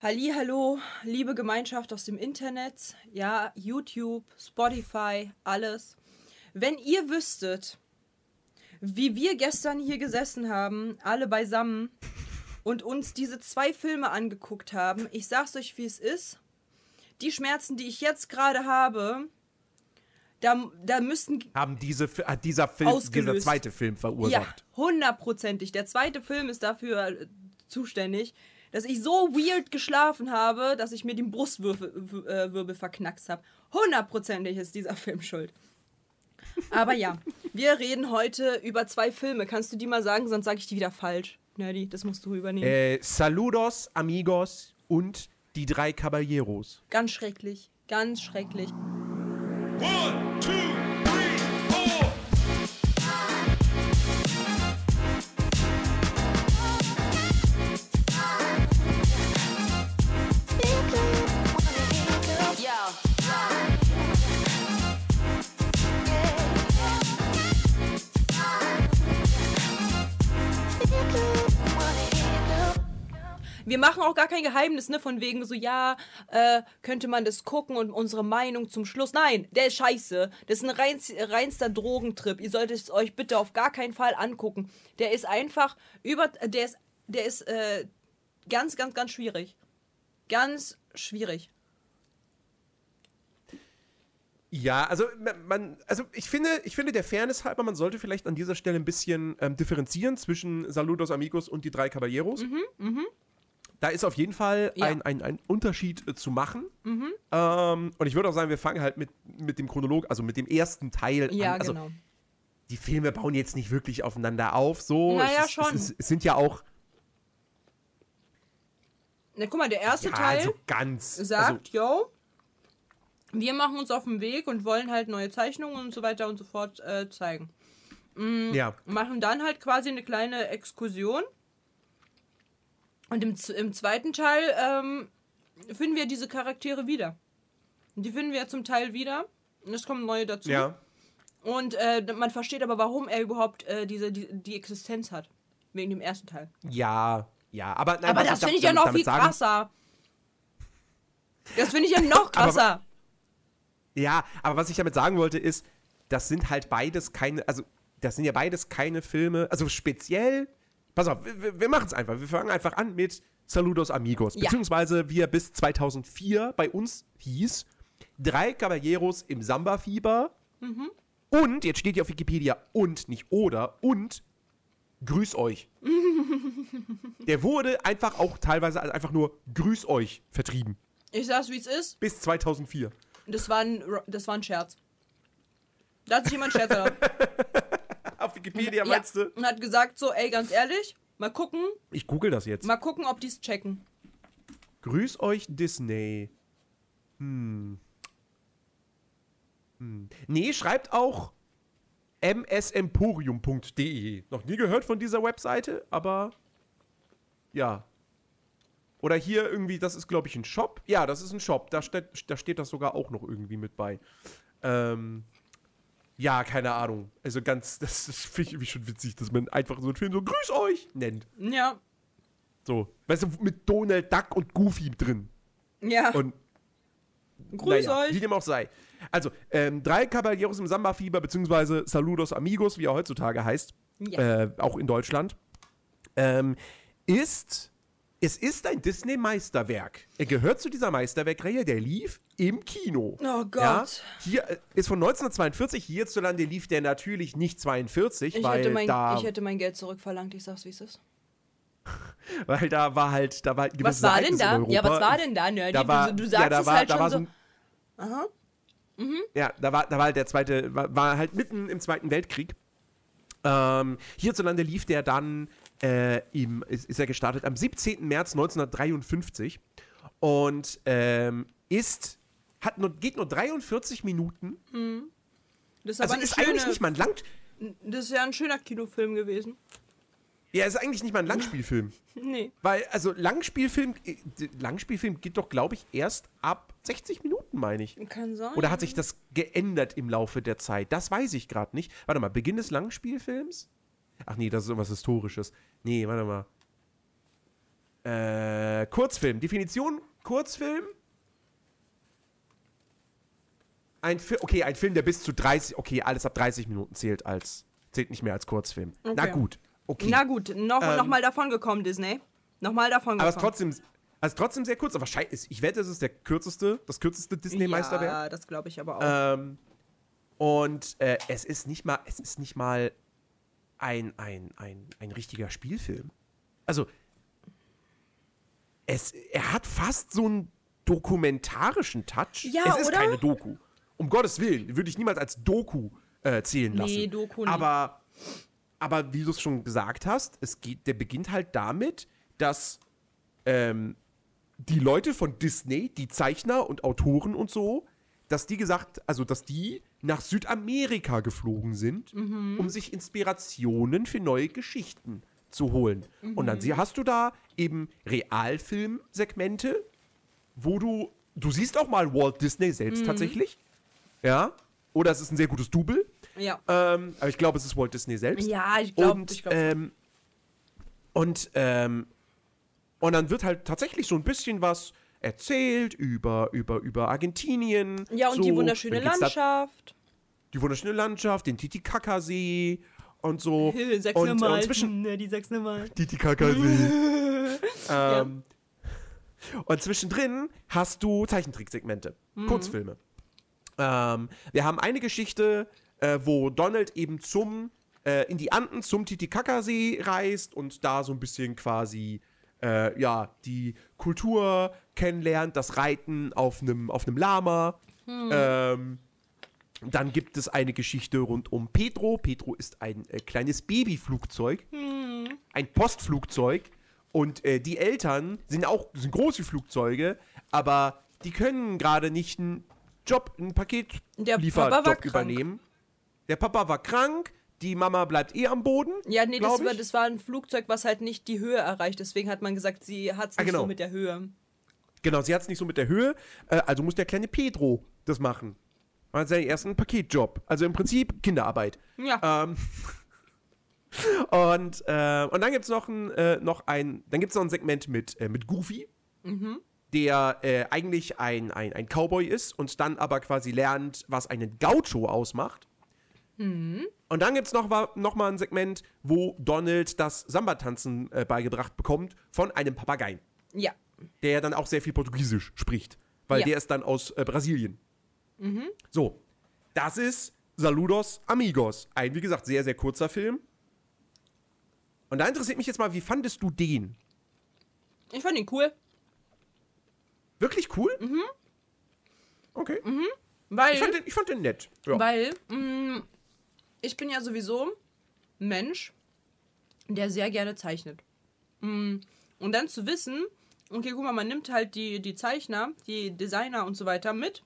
Halli, hallo, liebe Gemeinschaft aus dem Internet, ja, YouTube, Spotify, alles. Wenn ihr wüsstet, wie wir gestern hier gesessen haben, alle beisammen und uns diese zwei Filme angeguckt haben, ich sag's euch, wie es ist. Die Schmerzen, die ich jetzt gerade habe, da, da müssten Haben diese, hat dieser Film, dieser zweite Film Ja, verursacht. hundertprozentig. Der zweite Film ist dafür äh, zuständig, dass ich so weird geschlafen habe, dass ich mir den Brustwirbel äh, verknackst habe. Hundertprozentig ist dieser Film schuld. Aber ja, wir reden heute über zwei Filme. Kannst du die mal sagen, sonst sage ich die wieder falsch. Nerdy, das musst du übernehmen. Äh, Saludos, Amigos und die drei Caballeros. Ganz schrecklich. Ganz schrecklich. One, two, Wir machen auch gar kein Geheimnis, ne, von wegen so, ja, äh, könnte man das gucken und unsere Meinung zum Schluss. Nein, der ist scheiße. Das ist ein reinst, reinster Drogentrip. Ihr solltet es euch bitte auf gar keinen Fall angucken. Der ist einfach über, der ist, der ist, äh, ganz, ganz, ganz schwierig. Ganz schwierig. Ja, also man, also ich finde, ich finde der Fairness halber, man sollte vielleicht an dieser Stelle ein bisschen ähm, differenzieren zwischen Saludos Amigos und die drei Caballeros. Da ist auf jeden Fall Ja. ein, ein, ein Unterschied äh, zu machen. Ähm, und ich würde auch sagen, wir fangen halt mit, mit dem Chronolog, also mit dem ersten Teil Ja, an. Also genau. die Filme bauen jetzt nicht wirklich aufeinander auf. So, Naja, es, schon. Es, ist, es sind ja auch Na, guck mal, der erste ja, Teil also ganz. sagt, yo, wir machen uns auf den Weg und wollen halt neue Zeichnungen und so weiter und so fort äh, zeigen. Also, ja. machen dann halt quasi eine kleine Exkursion. Und im, im zweiten Teil ähm, finden wir diese Charaktere wieder. Die finden wir zum Teil wieder. Und es kommen neue dazu. Ja. Und äh, man versteht aber, warum er überhaupt äh, diese, die, die Existenz hat. Wegen dem ersten Teil. Ja, ja, aber nein, aber das finde ich ja noch viel sagen- krasser. Das finde ich ja noch krasser. Ja, aber was ich damit sagen wollte ist, das sind halt beides keine, also das sind ja beides keine Filme, also speziell, pass auf, wir, wir machen es einfach, wir fangen einfach an mit Saludos Amigos, Ja. beziehungsweise wie er bis 2004 bei uns hieß, drei Caballeros im Samba-Fieber Mhm. und, jetzt steht hier auf Wikipedia, und, nicht oder, und, grüß euch. Der wurde einfach auch teilweise als einfach nur grüß euch vertrieben, ich sag's, wie es ist. bis 2004. Das war ein, das war ein Scherz. Da hat sich jemand Scherz erlaubt. Wikipedia Ja, und hat gesagt so, ey, ganz ehrlich, mal gucken, Ich google das jetzt. mal gucken, ob die es checken. Grüß euch Disney. Hm. Hm. Nee, schreibt auch msemporium.de. Noch nie gehört von dieser Webseite, aber ja. Oder hier irgendwie, das ist glaube ich ein Shop. Ja, das ist ein Shop. Da steht, da steht das sogar auch noch irgendwie mit bei. Ähm, ja, keine Ahnung. Also ganz, das ist- finde ich irgendwie schon witzig, dass man einfach so einen Film so Grüß euch nennt. Ja, So, weißt du, mit Donald Duck und Goofy drin. ja. Und Grüß naja, euch. Wie dem auch sei. Also, ähm, drei Caballeros im Samba-Fieber, beziehungsweise Saludos Amigos, wie er heutzutage heißt, Ja. äh, auch in Deutschland, ähm, ist, es ist ein Disney-Meisterwerk. Er gehört zu dieser Meisterwerkreihe, der lief im Kino. Oh Gott. Ja, hier äh, ist von 1942, hierzulande lief der natürlich nicht 42, Ich weil, hätte, mein, da, ich hätte mein Geld zurückverlangt, ich sag's, wie es ist. weil da war halt, da war halt Was war denn da? Ja, was war denn da, Nerdy? Da war, du, du sagst ja, da es war, halt da schon war so. ein, Aha. Ja, da war, da war halt der zweite, war, war halt mitten im Zweiten Weltkrieg. Ähm, hierzulande lief der dann, äh, im, ist, ist er gestartet am 17. März 1953 und ähm, ist, hat nur, geht nur 43 Minuten. Das ist Also ist schöne, eigentlich nicht mal ein Lang, Das ist ja ein schöner Kinofilm gewesen. ja, ist eigentlich nicht mal ein Langspielfilm. Nee. Weil, also Langspielfilm, äh, Langspielfilm geht doch, glaube ich, erst ab 60 Minuten, meine ich. Kann sein. Oder hat sich das geändert im Laufe der Zeit? Das weiß ich gerade nicht. Warte mal, Beginn des Langspielfilms? Ach nee, das ist irgendwas Historisches. Nee, warte mal. Äh, Kurzfilm. Definition Kurzfilm. Ein Film, okay, ein Film, der bis zu 30, okay, alles ab 30 Minuten zählt als, zählt nicht mehr als Kurzfilm. Na Okay. gut, okay. Na gut, noch, Ähm, noch mal davon gekommen, Disney. Nochmal davon aber es ist gekommen. trotzdem, also trotzdem sehr kurz, aber ist- ich wette, es ist der kürzeste, das kürzeste Disney-Meisterwerk. Ja, das glaube ich aber auch. Ähm, und äh, es ist nicht mal, es ist nicht mal ein, ein, ein, ein richtiger Spielfilm. Also, es, er hat fast so einen dokumentarischen Touch. Ja, es ist oder? keine Doku. Um Gottes Willen, würde ich niemals als Doku äh, zählen lassen. Nee, Doku nicht. Aber, aber wie du es schon gesagt hast, es geht, der beginnt halt damit, dass ähm, die Leute von Disney, die Zeichner und Autoren und so, dass die gesagt, also dass die nach Südamerika geflogen sind, um sich Inspirationen für neue Geschichten zu holen. Und dann hast du da eben Realfilm-Segmente, wo du, du siehst auch mal Walt Disney selbst tatsächlich, ja, oder es ist ein sehr gutes Double, ja. ähm, aber ich glaube, es ist Walt Disney selbst. Ja, ich glaube, Und, ich glaub, ähm, und, ähm, und dann wird halt tatsächlich so ein bisschen was erzählt über, über, über Argentinien. ja, und so. die wunderschöne geht's da- Landschaft. die wunderschöne Landschaft, den Titicacasee und so. Sechs und, und zwischen Ne, die sechs Mal. Titicacasee. ähm, Und zwischendrin hast du Zeichentricksegmente, Mhm. Kurzfilme. Ähm, wir haben eine Geschichte, äh, wo Donald eben zum äh, in die Anden zum Titicacasee reist und da so ein bisschen quasi äh, ja die Kultur kennenlernt, das Reiten auf einem auf Lama. Ähm, dann gibt es eine Geschichte rund um Pedro. Pedro ist ein äh, kleines Babyflugzeug, ein Postflugzeug. Und äh, die Eltern sind auch sind große Flugzeuge, aber die können gerade nicht einen Job, einen Der Papa war Paketlieferjob krank. übernehmen. Der Papa war krank, die Mama bleibt eh am Boden. Ja, nee, das war, das war ein Flugzeug, was halt nicht die Höhe erreicht. Deswegen hat man gesagt, sie hat es Ah, nicht genau. so mit der Höhe. Genau, sie hat es nicht so mit der Höhe, äh, also muss der kleine Pedro das machen. Hat seinen ersten Paketjob. Also im Prinzip Kinderarbeit. Ja. Ähm, und, äh, und dann gibt es noch ein, äh, noch ein, dann gibt's noch ein Segment mit, äh, mit Goofy, der äh, eigentlich ein, ein, ein Cowboy ist und dann aber quasi lernt, was einen Gaucho ausmacht. Und dann gibt es noch, wa- noch mal ein Segment, wo Donald das Samba-Tanzen äh, beigebracht bekommt von einem Papageien ja. der dann auch sehr viel Portugiesisch spricht, weil Ja. der ist dann aus äh, Brasilien. So, das ist Saludos Amigos. Ein, wie gesagt, sehr, sehr kurzer Film. Und da interessiert mich jetzt mal, wie fandest du den? Ich fand ihn cool. Wirklich cool? Okay. Weil, Ich, fand den, ich fand den nett. Ja. weil mh, ich bin ja sowieso ein Mensch, der sehr gerne zeichnet. Mm, Und dann zu wissen, okay, guck mal, man nimmt halt die, die Zeichner, die Designer und so weiter mit.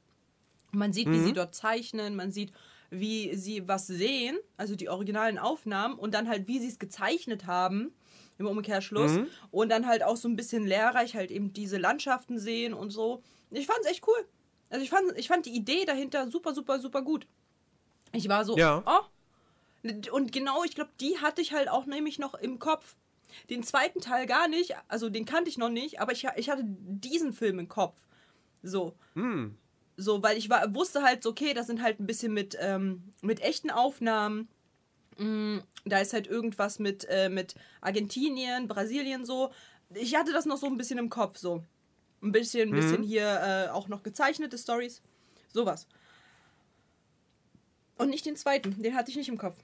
Man sieht, wie sie dort zeichnen, man sieht, wie sie was sehen, also die originalen Aufnahmen und dann halt, wie sie es gezeichnet haben im Umkehrschluss und dann halt auch so ein bisschen lehrreich halt eben diese Landschaften sehen und so. Ich fand es echt cool. Also ich fand, ich fand die Idee dahinter super, super, super gut. Ich war so, Ja. oh. Und genau, ich glaube, die hatte ich halt auch nämlich noch im Kopf. Den zweiten Teil gar nicht, also den kannte ich noch nicht, aber ich, ich hatte diesen Film im Kopf. So. So, weil ich war, wusste halt, so, okay, das sind halt ein bisschen mit, ähm, mit echten Aufnahmen. Mm, da ist halt irgendwas mit, äh, mit Argentinien, Brasilien so. Ich hatte das noch so ein bisschen im Kopf, so. Ein bisschen, ein bisschen hier äh, auch noch gezeichnete Stories. Sowas. Und nicht den zweiten, den hatte ich nicht im Kopf.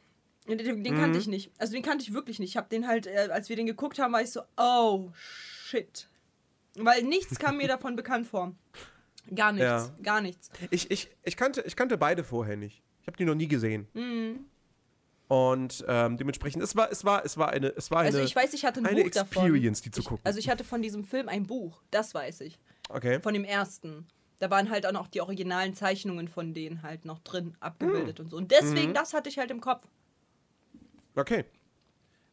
Den, den, den kannte ich nicht. Also den kannte ich wirklich nicht. Ich habe den halt, äh, als wir den geguckt haben, war ich so, oh, shit. Weil nichts kam mir davon bekannt vor. Gar nichts, Ja. gar nichts. Ich, ich, ich, kannte, ich kannte beide vorher nicht. Ich habe die noch nie gesehen. Mhm. Und ähm, dementsprechend, es war, es war, es war eine, es war eine, Also ich weiß, ich hatte ein eine Buch davon. Experience, die zu Ich, gucken. also ich hatte von diesem Film ein Buch, das weiß ich. okay. Von dem ersten. Da waren halt auch noch die originalen Zeichnungen von denen halt noch drin abgebildet und so. Und deswegen, Mhm. das hatte ich halt im Kopf. Okay.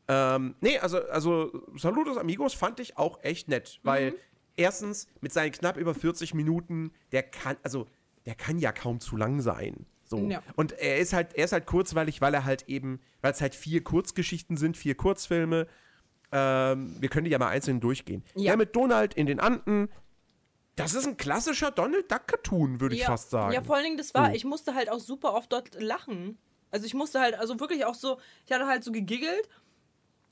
Ähm, nee, also, also Saludos Amigos fand ich auch echt nett, weil Mhm. erstens mit seinen knapp über 40 Minuten, der kann, also der kann ja kaum zu lang sein. So. Ja. Und er ist halt, er ist halt kurzweilig, weil er halt eben, weil es halt vier Kurzgeschichten sind, vier Kurzfilme. Ähm, wir können die ja mal einzeln durchgehen. Ja. Der mit Donald in den Anden. Das ist ein klassischer Donald Duck Cartoon, würde ich ja. fast sagen. Ja, vor allen Dingen, das war, Oh. ich musste halt auch super oft dort lachen. Also ich musste halt, also wirklich auch so, ich hatte halt so gegiggelt,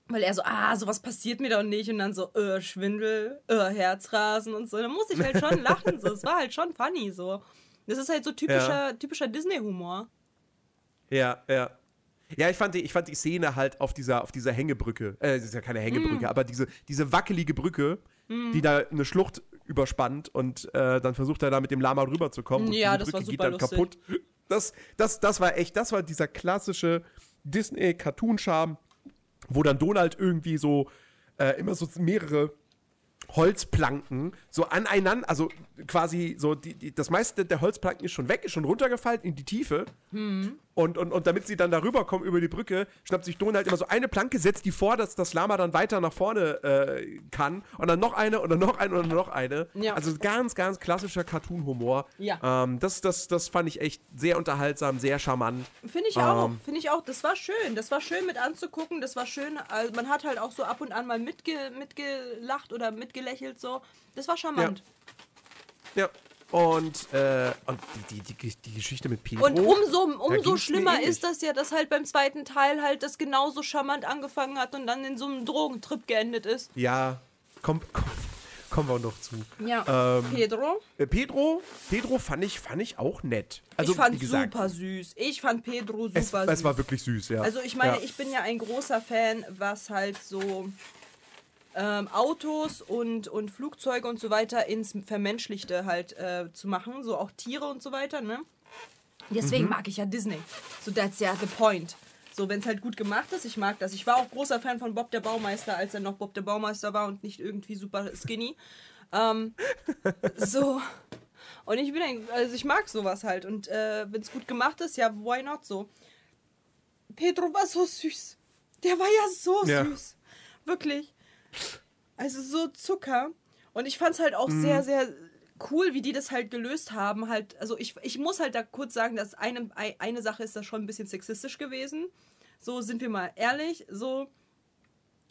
weil er so, ah, sowas passiert mir doch nicht. Und dann so, äh, Schwindel, äh, Herzrasen und so. Da musste ich halt schon lachen. So. Es war halt schon funny so. Das ist halt so typischer, typischer Disney-Humor. Ja, ja. Ja, ich fand, die, ich fand die Szene halt auf dieser, auf dieser Hängebrücke, äh, das ist ja keine Mm. Hängebrücke, aber diese, diese wackelige Brücke, die da eine Schlucht überspannt und äh, dann versucht er da mit dem Lama rüberzukommen und Ja, diese das war Brücke geht super dann lustig. kaputt. Das, das, das war echt, das war dieser klassische Disney-Cartoon-Charme, wo dann Donald irgendwie so äh, immer so mehrere Holzplanken so aneinander, also quasi so, die, die, das meiste der Holzplanken ist schon weg, ist schon runtergefallen in die Tiefe. Hm. Und, und, und damit sie dann darüber kommen über die Brücke, schnappt sich Donald immer so eine Planke, setzt die vor, dass das Lama dann weiter nach vorne äh, kann. Und dann noch eine und dann noch eine und dann noch eine. Ja. Also ganz, ganz klassischer Cartoon-Humor. Ja. Ähm, das, das, das fand ich echt sehr unterhaltsam, sehr charmant. Finde ich auch, Ähm. finde ich auch. Das war schön. Das war schön mit anzugucken. Das war schön. Also man hat halt auch so ab und an mal mitge mitgelacht oder mitgelächelt so. Das war charmant. Ja. Und, äh, und die, die, die, die Geschichte mit Pedro. Und umso, umso schlimmer ist das ja, dass halt beim zweiten Teil halt das genauso charmant angefangen hat und dann in so einem Drogentrip geendet ist. Ja, komm, komm, kommen wir noch zu. Ja. Ähm, Pedro? Äh, Pedro, Pedro fand ich, fand ich auch nett. Also, ich fand gesagt, super süß. Ich fand Pedro super es, süß. es war wirklich süß, ja. Also ich meine, ja. ich bin ja ein großer Fan, was halt so ähm, Autos und, und Flugzeuge und so weiter ins Vermenschlichte halt äh, zu machen, so auch Tiere und so weiter, ne? Deswegen mag ich ja Disney. So, that's ja the point. So, wenn es halt gut gemacht ist, ich mag das. Ich war auch großer Fan von Bob der Baumeister, als er noch Bob der Baumeister war und nicht irgendwie super skinny. Ähm, so. Und ich bin ein, also ich mag sowas halt. Und äh, wenn es gut gemacht ist, ja, why not so? Pedro war so süß. Der war ja so Ja. süß. Wirklich. Also so Zucker. Und ich fand es halt auch sehr, sehr cool, wie die das halt gelöst haben. Halt, also ich, ich muss halt da kurz sagen, dass eine, ei- eine Sache ist da schon ein bisschen sexistisch gewesen. So sind wir mal ehrlich. So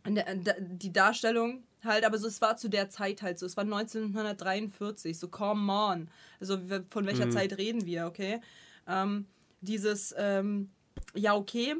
die Darstellung halt, aber so es war zu der Zeit halt so. Es war 1943. So come on. Also von welcher Zeit reden wir, okay? Ähm, dieses, ähm, ja okay,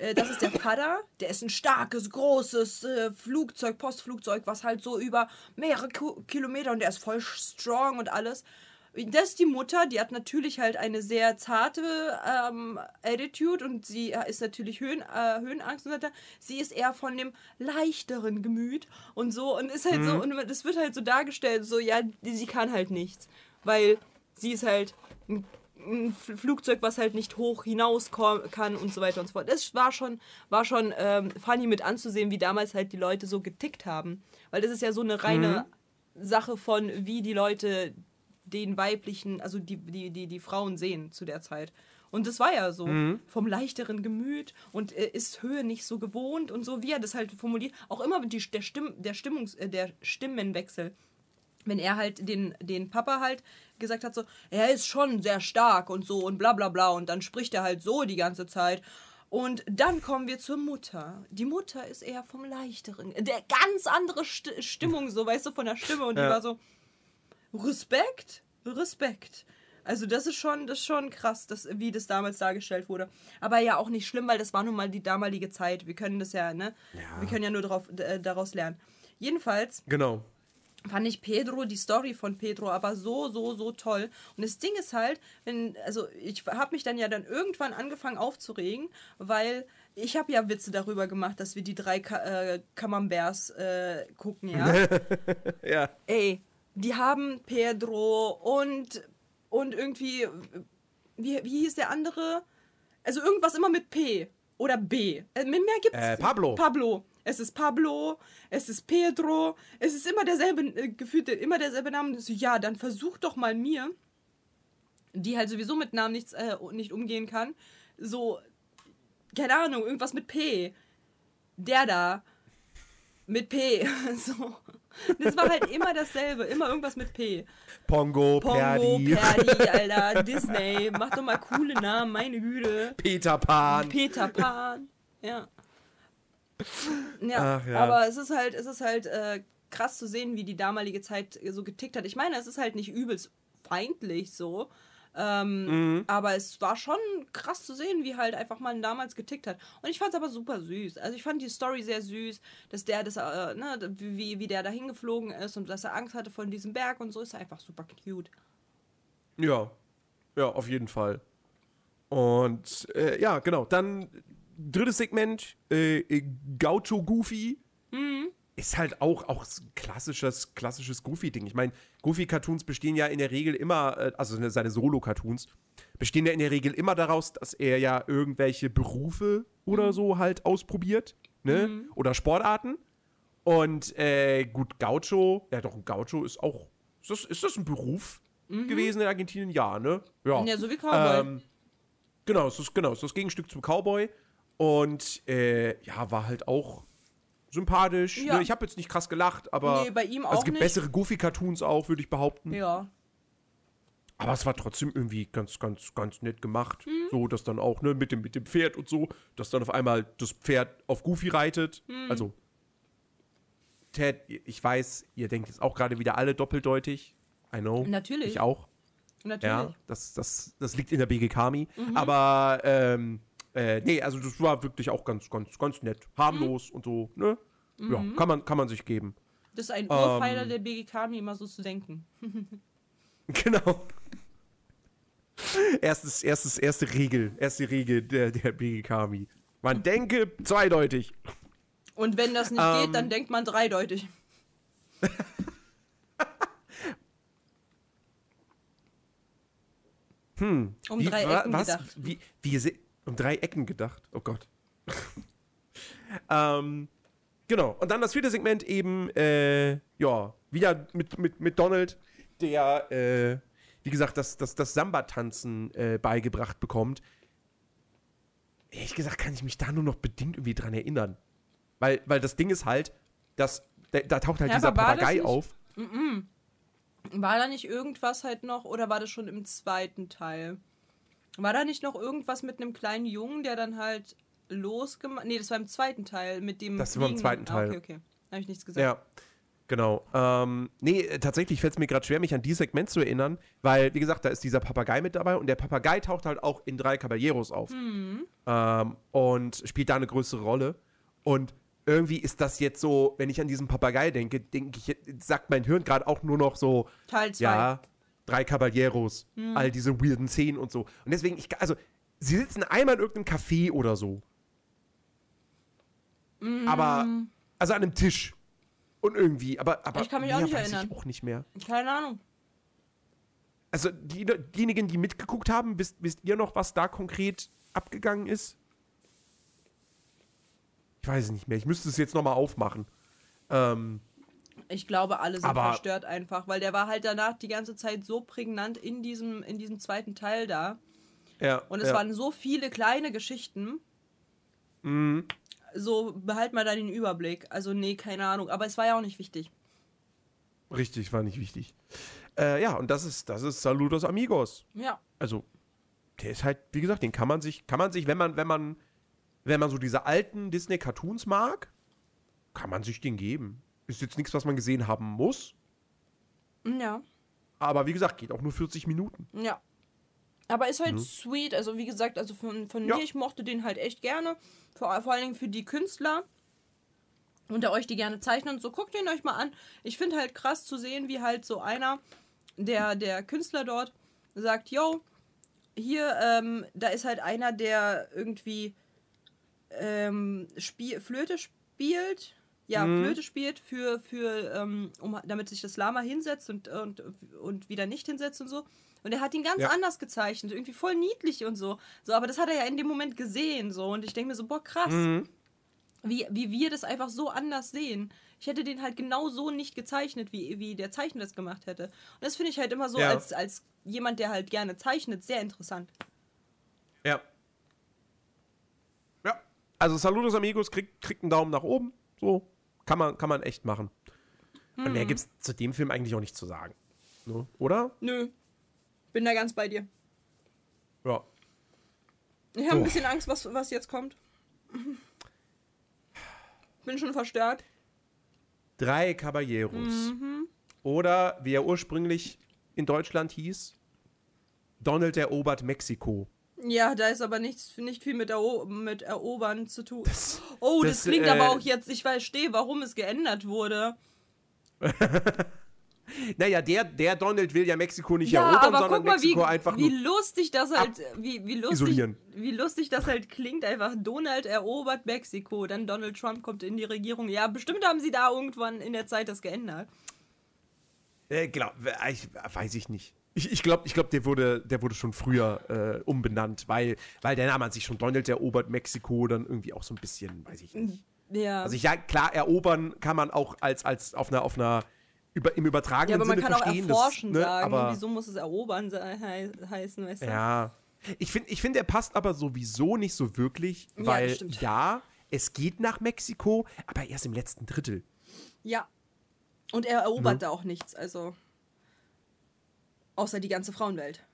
äh, das ist der Vater, der ist ein starkes, großes äh, Flugzeug, Postflugzeug, was halt so über mehrere Ku Kilometer und der ist voll strong und alles. Das ist die Mutter, die hat natürlich halt eine sehr zarte ähm, Attitude und sie äh, ist natürlich Höhen, äh, Höhenangst und so weiter. Sie ist eher von dem leichteren Gemüt und so und ist halt so, und das wird halt so dargestellt, so, ja, sie kann halt nichts, weil sie ist halt ein ein Flugzeug, was halt nicht hoch hinaus kann und so weiter und so fort. Das war schon, war schon ähm, funny mit anzusehen, wie damals halt die Leute so getickt haben. Weil das ist ja so eine reine Sache von, wie die Leute den weiblichen, also die, die, die, die Frauen sehen zu der Zeit. Und das war ja so. Vom leichteren Gemüt und äh, ist Höhe nicht so gewohnt und so, wie er das halt formuliert. Auch immer mit die, der, Stimm, der, Stimmungs, äh, der Stimmenwechsel wenn er halt den, den Papa halt gesagt hat, so, er ist schon sehr stark und so und bla bla bla und dann spricht er halt so die ganze Zeit. Und dann kommen wir zur Mutter. Die Mutter ist eher vom Leichteren. Der ganz andere St Stimmung, so, weißt du, von der Stimme. Und die Ja. war so, Respekt, Respekt. Also das ist schon, das ist schon krass, das, wie das damals dargestellt wurde. Aber ja auch nicht schlimm, weil das war nun mal die damalige Zeit. Wir können das ja, ne? Wir können ja nur drauf, äh, daraus lernen. Jedenfalls Genau. Fand ich Pedro, die Story von Pedro, aber so, so, so toll. Und das Ding ist halt, wenn, also ich habe mich dann ja dann irgendwann angefangen aufzuregen, weil ich habe ja Witze darüber gemacht, dass wir die drei Ka äh, Camemberts äh, gucken, ja. Ja. Ey, die haben Pedro und, und irgendwie, wie, wie hieß der andere? Also irgendwas immer mit P oder B. Äh, mehr gibt's Äh, Pablo. Pablo. Es ist Pablo, es ist Pedro, es ist immer derselbe, äh, gefühlt immer derselbe Name. So, ja, dann versuch doch mal mir, die halt sowieso mit Namen nichts, äh, nicht umgehen kann, so, keine Ahnung, irgendwas mit P. Der da. Mit P. so. Das war halt immer dasselbe, immer irgendwas mit P. Pongo, Pongo, Perdi, Perdi, Alter, Disney, mach doch mal coole Namen, meine Güte. Peter Pan. Peter Pan, ja. Ja, Ach ja. aber es ist halt, es ist halt äh, krass zu sehen, wie die damalige Zeit so getickt hat. Ich meine, es ist halt nicht übelst feindlich so. Ähm, Mhm. Aber es war schon krass zu sehen, wie halt einfach man damals getickt hat. Und ich fand es aber super süß. Also ich fand die Story sehr süß, dass der das, äh, ne, wie, wie der da hingeflogen ist und dass er Angst hatte vor diesem Berg und so ist er einfach super cute. Ja, ja, auf jeden Fall. Und äh, ja, genau. Dann drittes Segment, äh, äh, Gaucho Goofy. Ist halt auch, auch klassisches, klassisches Goofy-Ding. Ich meine, Goofy-Cartoons bestehen ja in der Regel immer, äh, also seine- Solo-Cartoons, bestehen ja in der Regel immer daraus, dass er ja irgendwelche Berufe oder so halt ausprobiert, ne? Oder Sportarten. Und äh, gut, Gaucho, ja doch, ein Gaucho ist auch, ist das, ist das ein Beruf gewesen in Argentinien? Ja, ne? Ja, Ja, so wie Cowboy. Ähm, genau, es ist, genau, es ist das Gegenstück zum Cowboy. Und äh, ja, war halt auch sympathisch. Ja. Ne? Ich habe jetzt nicht krass gelacht, aber Nee, bei ihm also auch es gibt nicht. bessere Goofy-Cartoons auch, würde ich behaupten. Ja. Aber es war trotzdem irgendwie ganz, ganz, ganz nett gemacht. Mhm. So, dass dann auch, ne, mit dem, mit dem Pferd und so, dass dann auf einmal das Pferd auf Goofy reitet. Mhm. Also, Ted, ich weiß, ihr denkt jetzt auch gerade wieder alle doppeldeutig. I know. Natürlich. Ich auch. Natürlich. Ja, das, das, das liegt in der BGKami. Mhm. Aber, ähm, äh, nee, also das war wirklich auch ganz, ganz, ganz nett. Harmlos und so, ne? Ja, Mhm. kann man, kann man sich geben. Das ist ein Urpfeiler Ähm. der BGK, mir immer so zu denken. Genau. Erstes, erstes, erste Regel, erste Regel der, der BGKami. Man denke zweideutig. Und wenn das nicht Ähm. geht, dann denkt man dreideutig. Um Wie- drei Ecken was? gedacht. Wie, wie um drei Ecken gedacht. Oh Gott. ähm, genau. Und dann das vierte Segment eben, äh, ja, wieder mit, mit, mit Donald, der, äh, wie gesagt, das, das, das Samba-Tanzen äh, beigebracht bekommt. Ehrlich gesagt kann ich mich da nur noch bedingt irgendwie dran erinnern. Weil, weil das Ding ist halt, dass, da, da taucht halt Ja, dieser Papagei nicht- auf. War da nicht irgendwas halt noch, oder war das schon im zweiten Teil? War da nicht noch irgendwas mit einem kleinen Jungen, der dann halt losgemacht. Nee, das war im zweiten Teil mit dem. Das war im zweiten Teil. Ah, okay, okay. Habe ich nichts gesagt. Ja, genau. Ähm, nee, äh, tatsächlich fällt es mir gerade schwer, mich an dieses Segment zu erinnern, weil, wie gesagt, da ist dieser Papagei mit dabei und der Papagei taucht halt auch in drei Caballeros auf. Ähm, und spielt da eine größere Rolle. Und irgendwie ist das jetzt so, wenn ich an diesen Papagei denke, denke ich, sagt mein Hirn gerade auch nur noch so, Teil 2. ja, drei Caballeros, all diese weirden Szenen und so. Und deswegen, ich, also, sie sitzen einmal in irgendeinem Café oder so. Aber, also an einem Tisch. Und irgendwie, aber, aber Ich kann mich auch nicht erinnern. Ich auch nicht mehr. Keine Ahnung. Also, die, diejenigen, die mitgeguckt haben, wisst, wisst ihr noch, was da konkret abgegangen ist? Ich weiß es nicht mehr. Ich müsste es jetzt nochmal aufmachen. Ähm, Ich glaube, alle sind Aber- verstört einfach, weil der war halt danach die ganze Zeit so prägnant in diesem, in diesem zweiten Teil da. ja. Und es ja. waren so viele kleine Geschichten. Mhm. So, behalt mal da den Überblick. Also, nee, keine Ahnung. Aber es war ja auch nicht wichtig. Richtig, war nicht wichtig. Äh, ja, und das ist, das ist Saludos Amigos. Ja. also der ist halt, wie gesagt, den kann man sich, kann man sich, wenn man, wenn man, wenn man so diese alten Disney-Cartoons mag, kann man sich den geben. Ist jetzt nichts, was man gesehen haben muss, Ja. aber wie gesagt, geht auch nur 40 Minuten. Ja. Aber ist halt sweet. Also, wie gesagt, also von, von Ja. mir, ich mochte den halt echt gerne. Vor, vor allen Dingen für die Künstler. Unter euch, die gerne zeichnen und so. Guckt ihn euch mal an. Ich finde halt krass zu sehen, wie halt so einer, der, der Künstler dort, sagt: Yo, hier, ähm, da ist halt einer, der irgendwie ähm, spiel, Flöte spielt. Ja, Flöte spielt für, für ähm, um, damit sich das Lama hinsetzt und, und, und wieder nicht hinsetzt und so. Und er hat ihn ganz Ja. anders gezeichnet, irgendwie voll niedlich und so. So, aber das hat er ja in dem Moment gesehen, so. Und ich denke mir so, boah, krass, wie, wie wir das einfach so anders sehen. Ich hätte den halt genau so nicht gezeichnet, wie, wie der Zeichner das gemacht hätte. Und das finde ich halt immer so Ja. als, als jemand, der halt gerne zeichnet, sehr interessant. Ja. Ja. Also Saludos Amigos kriegt, kriegt einen Daumen nach oben. So. Kann man, kann man echt machen. Und mehr gibt es zu dem Film eigentlich auch nicht zu sagen. Ne? Oder? Nö. Bin da ganz bei dir. Ja. Ich habe ein So. bisschen Angst, was, was jetzt kommt. Bin schon verstört. Drei Caballeros. Mhm. Oder wie er ursprünglich in Deutschland hieß, Donald erobert Mexiko. Ja, da ist aber nichts, nicht viel mit, Ero mit Erobern zu tun. Das- oh, das, das, klingt äh, aber auch jetzt, ich verstehe, warum es geändert wurde. Naja, der, der Donald will ja Mexiko nicht Ja, erobern, aber sondern guck mal, wie, Mexiko einfach wie lustig das halt, wie, wie lustig, isolieren. wie lustig das halt klingt. Einfach Donald erobert Mexiko, dann Donald Trump kommt in die Regierung. Ja, bestimmt haben sie da irgendwann in der Zeit das geändert. Äh, glaub, ich, weiß ich nicht. Ich, ich glaube, ich glaub, der, wurde, der wurde schon früher äh, umbenannt, weil, weil der Name an sich schon Donald erobert Mexiko dann irgendwie auch so ein bisschen, weiß ich nicht. Ja. Also ja, klar, erobern kann man auch als, als auf einer, auf einer über, im ja, übertragenen aber man Sinne kann auch erforschen das, ne, sagen. Aber, Wieso muss es erobern hei heißen, weißt du? Ja. Ich finde, ich find, der passt aber sowieso nicht so wirklich, Ja, weil stimmt. ja, es geht nach Mexiko, aber erst im letzten Drittel. Ja. Und er erobert Ne? da auch nichts, also. Außer die ganze Frauenwelt.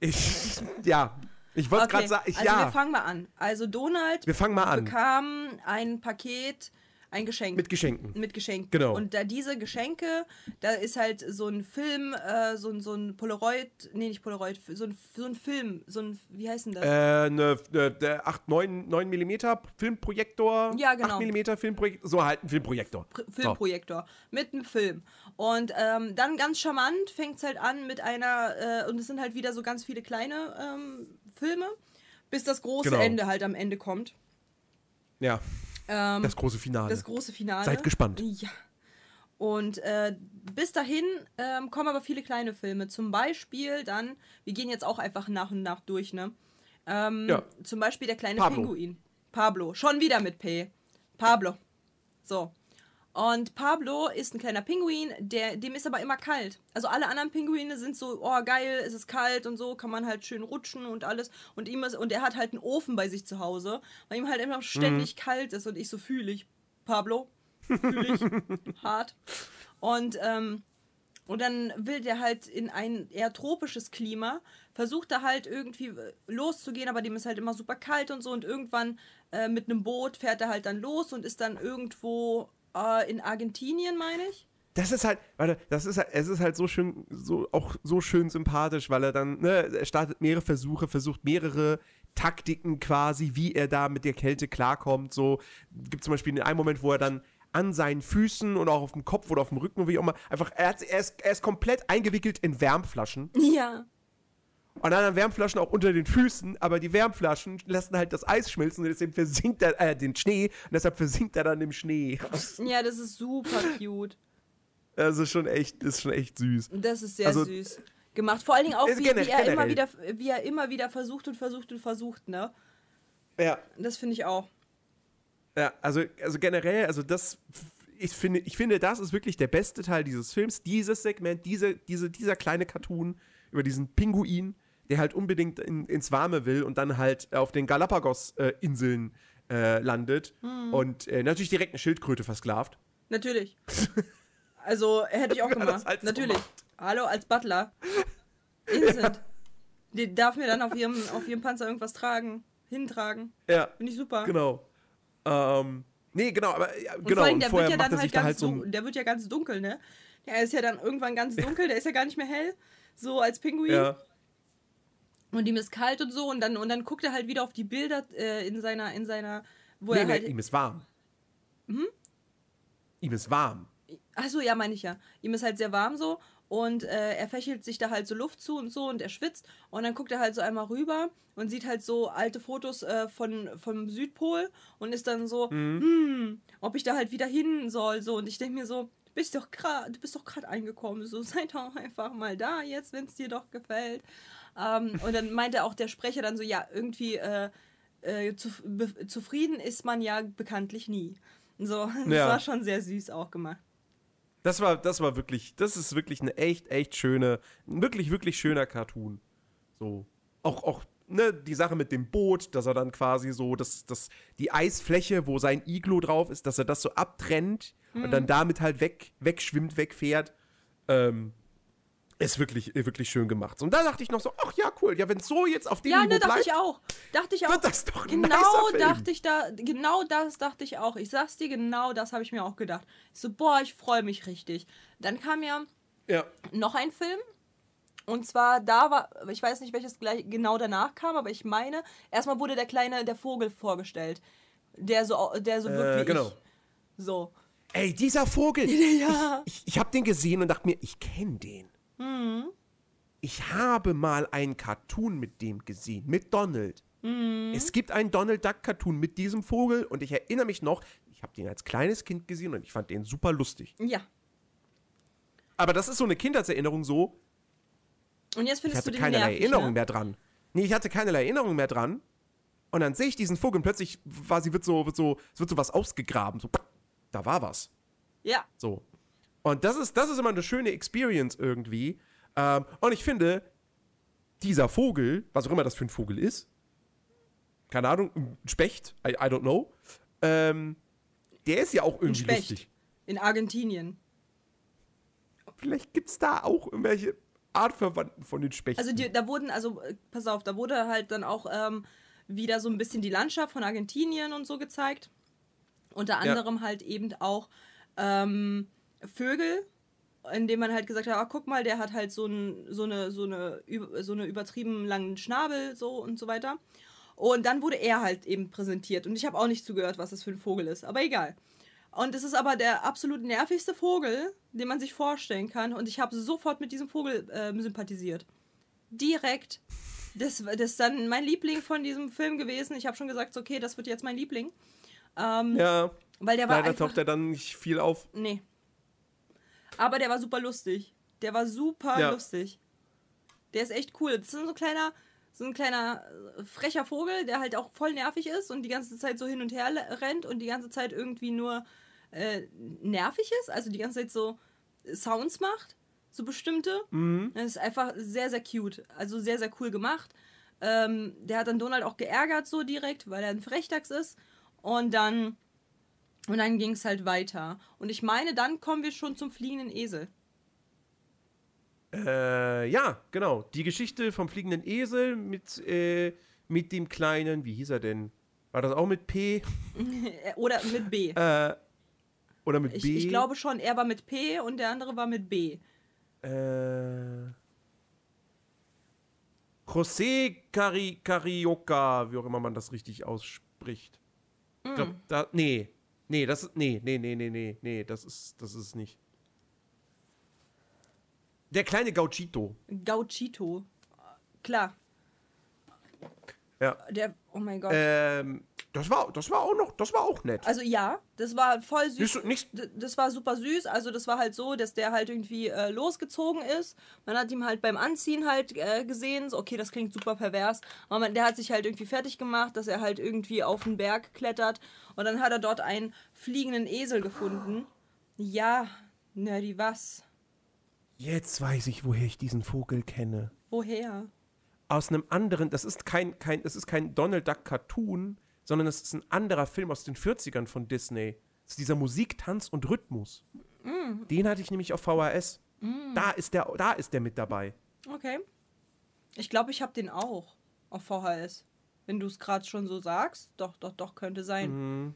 Ich, ja, ich wollte gerade sagen, ich, also ja, wir fangen mal an. Also Donald Wir fangen mal an. bekam ein Paket, ein Geschenk. mit Geschenken. mit Geschenken. Genau. Und da diese Geschenke, da ist halt so ein Film, äh, so, ein- so ein Polaroid, nee, nicht Polaroid, so ein, so ein Film, so ein, wie heißt denn das? Äh, ne, ne, der 8, 9, 9 mm Filmprojektor. Ja, genau. 8 mm Filmprojektor. So halt ein Filmprojektor. Pr- Filmprojektor mit einem Film. Und ähm, dann ganz charmant fängt es halt an mit einer, äh, und es sind halt wieder so ganz viele kleine ähm, Filme, bis das große Genau. Ende halt am Ende kommt. So. Ja, Ähm, das große Finale. das große Finale. Seid gespannt. Ja. Und äh, bis dahin ähm, kommen aber viele kleine Filme. Zum Beispiel dann, wir gehen jetzt auch einfach nach und nach durch, ne? Ähm, Ja. Zum Beispiel der kleine Pablo. Pinguin. Pablo. Schon wieder mit P. Pablo. So. Und Pablo ist ein kleiner Pinguin, der, dem ist aber immer kalt. Also alle anderen Pinguine sind so, oh geil, es ist kalt und so, kann man halt schön rutschen und alles. Und ihm ist, und er hat halt einen Ofen bei sich zu Hause, weil ihm halt immer ständig kalt ist und ich so fühle ich, Pablo, fühle ich hart. Und ähm, und dann will der halt in ein eher tropisches Klima, versucht er halt irgendwie äh, loszugehen, aber dem ist halt immer super kalt und so. Und irgendwann äh, mit einem Boot fährt er halt dann los und ist dann irgendwo äh, in Argentinien, meine ich. Das ist halt, warte, das ist halt, es ist halt so schön, so, auch so schön sympathisch, weil er dann, ne, er startet mehrere Versuche, versucht mehrere Taktiken quasi, wie er da mit der Kälte klarkommt. So, gibt zum Beispiel einen Moment, wo er dann an seinen Füßen und auch auf dem Kopf oder auf dem Rücken wie auch immer, einfach, er, hat, er, ist, er ist komplett eingewickelt in Wärmflaschen. Ja. Und dann an Wärmflaschen auch unter den Füßen, aber die Wärmflaschen lassen halt das Eis schmilzen und deswegen versinkt er, äh, den Schnee, und deshalb versinkt er dann im Schnee. Ja, das ist super cute. Das ist schon echt, ist schon echt süß. Das ist sehr Also- süß gemacht. Vor allen Dingen auch, Äh, wie, gener- wie, er immer generell. wieder, wie er immer wieder versucht und versucht und versucht, ne? Ja. Das finde ich auch. Ja, also, also generell, also das, ich finde, ich finde, das ist wirklich der beste Teil dieses Films, dieses Segment, diese, diese, dieser kleine Cartoon über diesen Pinguin, der halt unbedingt in, ins Warme will und dann halt auf den Galapagos-Inseln äh, landet und äh, natürlich direkt eine Schildkröte versklavt. Natürlich. Also, hätte ich auch gemacht. halt Natürlich. macht. Hallo, als Butler. Instant. Die darf mir dann auf ihrem, auf ihrem Panzer irgendwas tragen. Hintragen. Ja, Finde ich super. genau. Ähm, nee, genau, aber ja, genau, vor allem, und der vorher wird ja dann halt ganz halt so dunkel. Der wird ja ganz dunkel, ne? Der ist ja dann irgendwann ganz dunkel, der ist ja gar nicht mehr hell. So als Pinguin. ja, Und ihm ist kalt und so. Und dann, und dann guckt er halt wieder auf die Bilder äh, in seiner, in seiner, wo nee, er nee, halt. ihm ist warm. Hm? Ihm ist warm. Achso, ja, meine ich ja. Ihm ist halt sehr warm so und äh, er fächelt sich da halt so Luft zu und so und er schwitzt und dann guckt er halt so einmal rüber und sieht halt so alte Fotos äh, von, vom Südpol und ist dann so, hm, ob ich da halt wieder hin soll so und ich denke mir so, du bist doch gerade, du bist doch gerade eingekommen, so sei doch einfach mal da jetzt, wenn es dir doch gefällt. Ähm, und dann meinte auch der Sprecher dann so, ja, irgendwie äh, äh, zu, be, zufrieden ist man ja bekanntlich nie. So, das Ja. war schon sehr süß auch gemacht. Das war, das war wirklich, das ist wirklich eine echt, echt schöne, wirklich, wirklich schöner Cartoon. So. Auch, auch, ne, die Sache mit dem Boot, dass er dann quasi so, dass, dass die Eisfläche, wo sein Iglo drauf ist, dass er das so abtrennt und dann damit halt weg, wegschwimmt, wegfährt. Ähm, Ist wirklich, wirklich schön gemacht. Und da dachte ich noch so, ach ja, cool. Ja, wenn es so jetzt auf dem Ja, Niveau ne, dachte bleibt, ich auch. Dachte ich auch. wird das doch ein genau dachte ich da, genau das dachte ich auch. Ich sag's dir, genau das habe ich mir auch gedacht. Ich so, boah, ich freue mich richtig. Dann kam ja Ja. noch ein Film. Und zwar da war, ich weiß nicht, welches gleich genau danach kam, aber ich meine, erstmal wurde der kleine, der Vogel vorgestellt. Der so, der so wirkt Äh, wie genau. ich. So. Ey, dieser Vogel. Ja. Ich, ich habe den gesehen und dachte mir, ich kenne den. Mhm. Ich habe mal einen Cartoon mit dem gesehen, mit Donald. Mhm. Es gibt einen Donald Duck Cartoon mit diesem Vogel und ich erinnere mich noch, ich habe den als kleines Kind gesehen und ich fand den super lustig. Ja. Aber das ist so eine Kindheitserinnerung so, Und jetzt ich findest hatte du den keinerlei nervig, Erinnerung ne? mehr dran. Nee, ich hatte keinerlei Erinnerung mehr dran. Und dann sehe ich diesen Vogel und plötzlich war sie, wird so, wird so, es wird so was ausgegraben. So, da war was. Ja. So. Und das ist, das ist immer eine schöne Experience irgendwie. Ähm, und ich finde, dieser Vogel, was auch immer das für ein Vogel ist, keine Ahnung, ein Specht, I, I don't know, ähm, der ist ja auch Ein irgendwie Specht. lustig. In Argentinien. Vielleicht gibt es da auch irgendwelche Artverwandten von den Spechten. Also die, da wurden, also äh, pass auf, da wurde halt dann auch ähm, wieder so ein bisschen die Landschaft von Argentinien und so gezeigt. Unter anderem halt eben auch ähm, Vögel, indem man halt gesagt hat, ah, guck mal, der hat halt so, ein, so, eine, so, eine, so eine übertrieben langen Schnabel so und so weiter. Und dann wurde er halt eben präsentiert. Und ich habe auch nicht zugehört, was das für ein Vogel ist. Aber egal. Und es ist aber der absolut nervigste Vogel, den man sich vorstellen kann. Und ich habe sofort mit diesem Vogel ähm, sympathisiert. Direkt. Das, das ist dann mein Liebling von diesem Film gewesen. Ich habe schon gesagt, okay, das wird jetzt mein Liebling. Ähm, ja, weil der war leider einfach... taucht er dann nicht viel auf. Nee. Aber der war super lustig. Der war super Ja. lustig. Der ist echt cool. Das ist so ein kleiner, so ein kleiner äh, frecher Vogel, der halt auch voll nervig ist und die ganze Zeit so hin und her rennt und die ganze Zeit irgendwie nur äh, nervig ist. Also die ganze Zeit so Sounds macht. So bestimmte. Das ist einfach sehr, sehr cute. Also sehr, sehr cool gemacht. Ähm, der hat dann Donald auch geärgert so direkt, weil er ein Frechdachs ist. Und dann und dann ging es halt weiter. Und ich meine, dann kommen wir schon zum fliegenden Esel. Äh, ja, genau. Die Geschichte vom fliegenden Esel mit, äh, mit dem kleinen, wie hieß er denn? War das auch mit P? Oder mit B. Äh, oder mit ich, B? ich glaube schon, er war mit P und der andere war mit B. Äh, José Cari Carioca, wie auch immer man das richtig ausspricht. Ich Mm. glaub, da, nee. Nee, das ist, nee, nee, nee, nee, nee, nee, das ist, das ist es nicht. Der kleine Gauchito. Gauchito. Klar. Ja. Der, oh mein Gott. Ähm, das war, das war auch noch, das war auch nett. Also ja, das war voll süß. Das war super süß. Also das war halt so, dass der halt irgendwie äh, losgezogen ist. Man hat ihm halt beim Anziehen halt äh, gesehen, so, okay, das klingt super pervers. Aber man, der hat sich halt irgendwie fertig gemacht, dass er halt irgendwie auf den Berg klettert. Und dann hat er dort einen fliegenden Esel gefunden. Ja, nerdy was? Jetzt weiß ich, woher ich diesen Vogel kenne. Woher? Aus einem anderen, das ist kein, kein, das ist kein Donald Duck Cartoon, sondern das ist ein anderer Film aus den 40ern von Disney. Das ist dieser Musik, Tanz und Rhythmus. Den hatte ich nämlich auf VHS. Da ist der, da ist der mit dabei. Okay. Ich glaube, ich habe den auch auf VHS. Wenn du es gerade schon so sagst. Doch, doch, doch, könnte sein.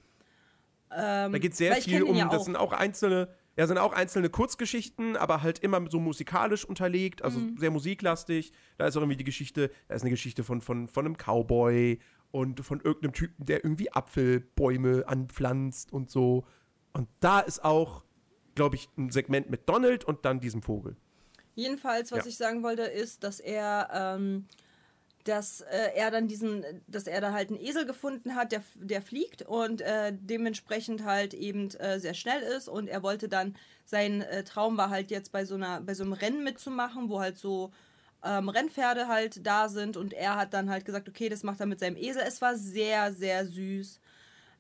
Ähm, Da geht sehr viel um, ja das sind auch einzelne, ja, sind auch einzelne Kurzgeschichten, aber halt immer so musikalisch unterlegt, also Mhm. sehr musiklastig. Da ist auch irgendwie die Geschichte, da ist eine Geschichte von, von, von einem Cowboy und von irgendeinem Typen, der irgendwie Apfelbäume anpflanzt und so. Und da ist auch, glaube ich, ein Segment mit Donald und dann diesem Vogel. Jedenfalls, was Ja. ich sagen wollte, ist, dass er, ähm, dass äh, er dann diesen, dass er da halt einen Esel gefunden hat, der, der fliegt und äh, dementsprechend halt eben äh, sehr schnell ist und er wollte dann, sein äh, Traum war halt jetzt bei so einer, bei so einem Rennen mitzumachen, wo halt so ähm, Rennpferde halt da sind und er hat dann halt gesagt, okay, das macht er mit seinem Esel. Es war sehr, sehr süß.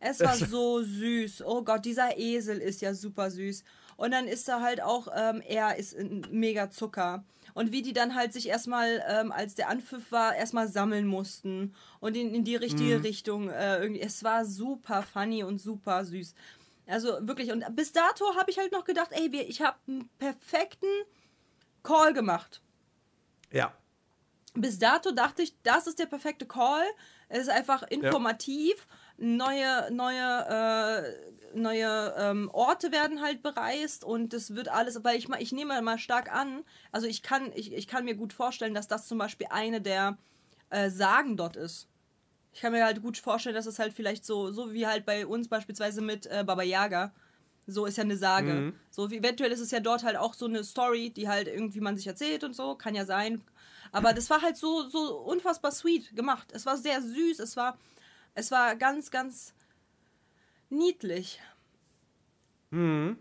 Es war so süß. Oh Gott, dieser Esel ist ja super süß. Und dann ist er halt auch, ähm, er ist ein mega Zucker. Und wie die dann halt sich erstmal, ähm, als der Anpfiff war, erstmal sammeln mussten und in, in die richtige Richtung äh, irgendwie. Es war super funny und super süß. Also wirklich, und bis dato habe ich halt noch gedacht, ey, ich habe einen perfekten Call gemacht. Ja. Bis dato dachte ich, das ist der perfekte Call. Es ist einfach informativ. Neue, neue, äh, neue ähm, Orte werden halt bereist und es wird alles, weil ich mal, ich nehme mal stark an, also ich kann, ich, ich kann mir gut vorstellen, dass das zum Beispiel eine der äh, Sagen dort ist. Ich kann mir halt gut vorstellen, dass es halt vielleicht so, so wie halt bei uns beispielsweise mit äh, Baba Yaga. So ist ja eine Sage. So wie eventuell ist es ja dort halt auch so eine Story, die halt irgendwie man sich erzählt und so, kann ja sein. Aber das war halt so so unfassbar sweet gemacht. Es war sehr süß, es war es war ganz ganz niedlich.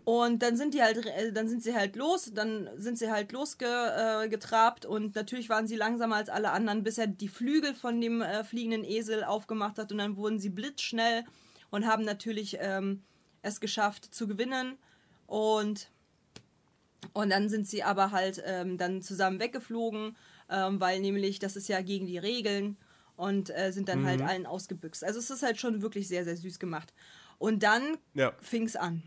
Und dann sind die halt, äh, dann sind sie halt los, dann sind sie halt losgetrabt äh, und natürlich waren sie langsamer als alle anderen, bis er die Flügel von dem äh, fliegenden Esel aufgemacht hat und dann wurden sie blitzschnell und haben natürlich ähm, es geschafft zu gewinnen und und dann sind sie aber halt ähm, dann zusammen weggeflogen, ähm, weil nämlich das ist ja gegen die Regeln und äh, sind dann halt allen ausgebüxt. Also es ist halt schon wirklich sehr sehr süß gemacht. Und dann Ja. fing's an.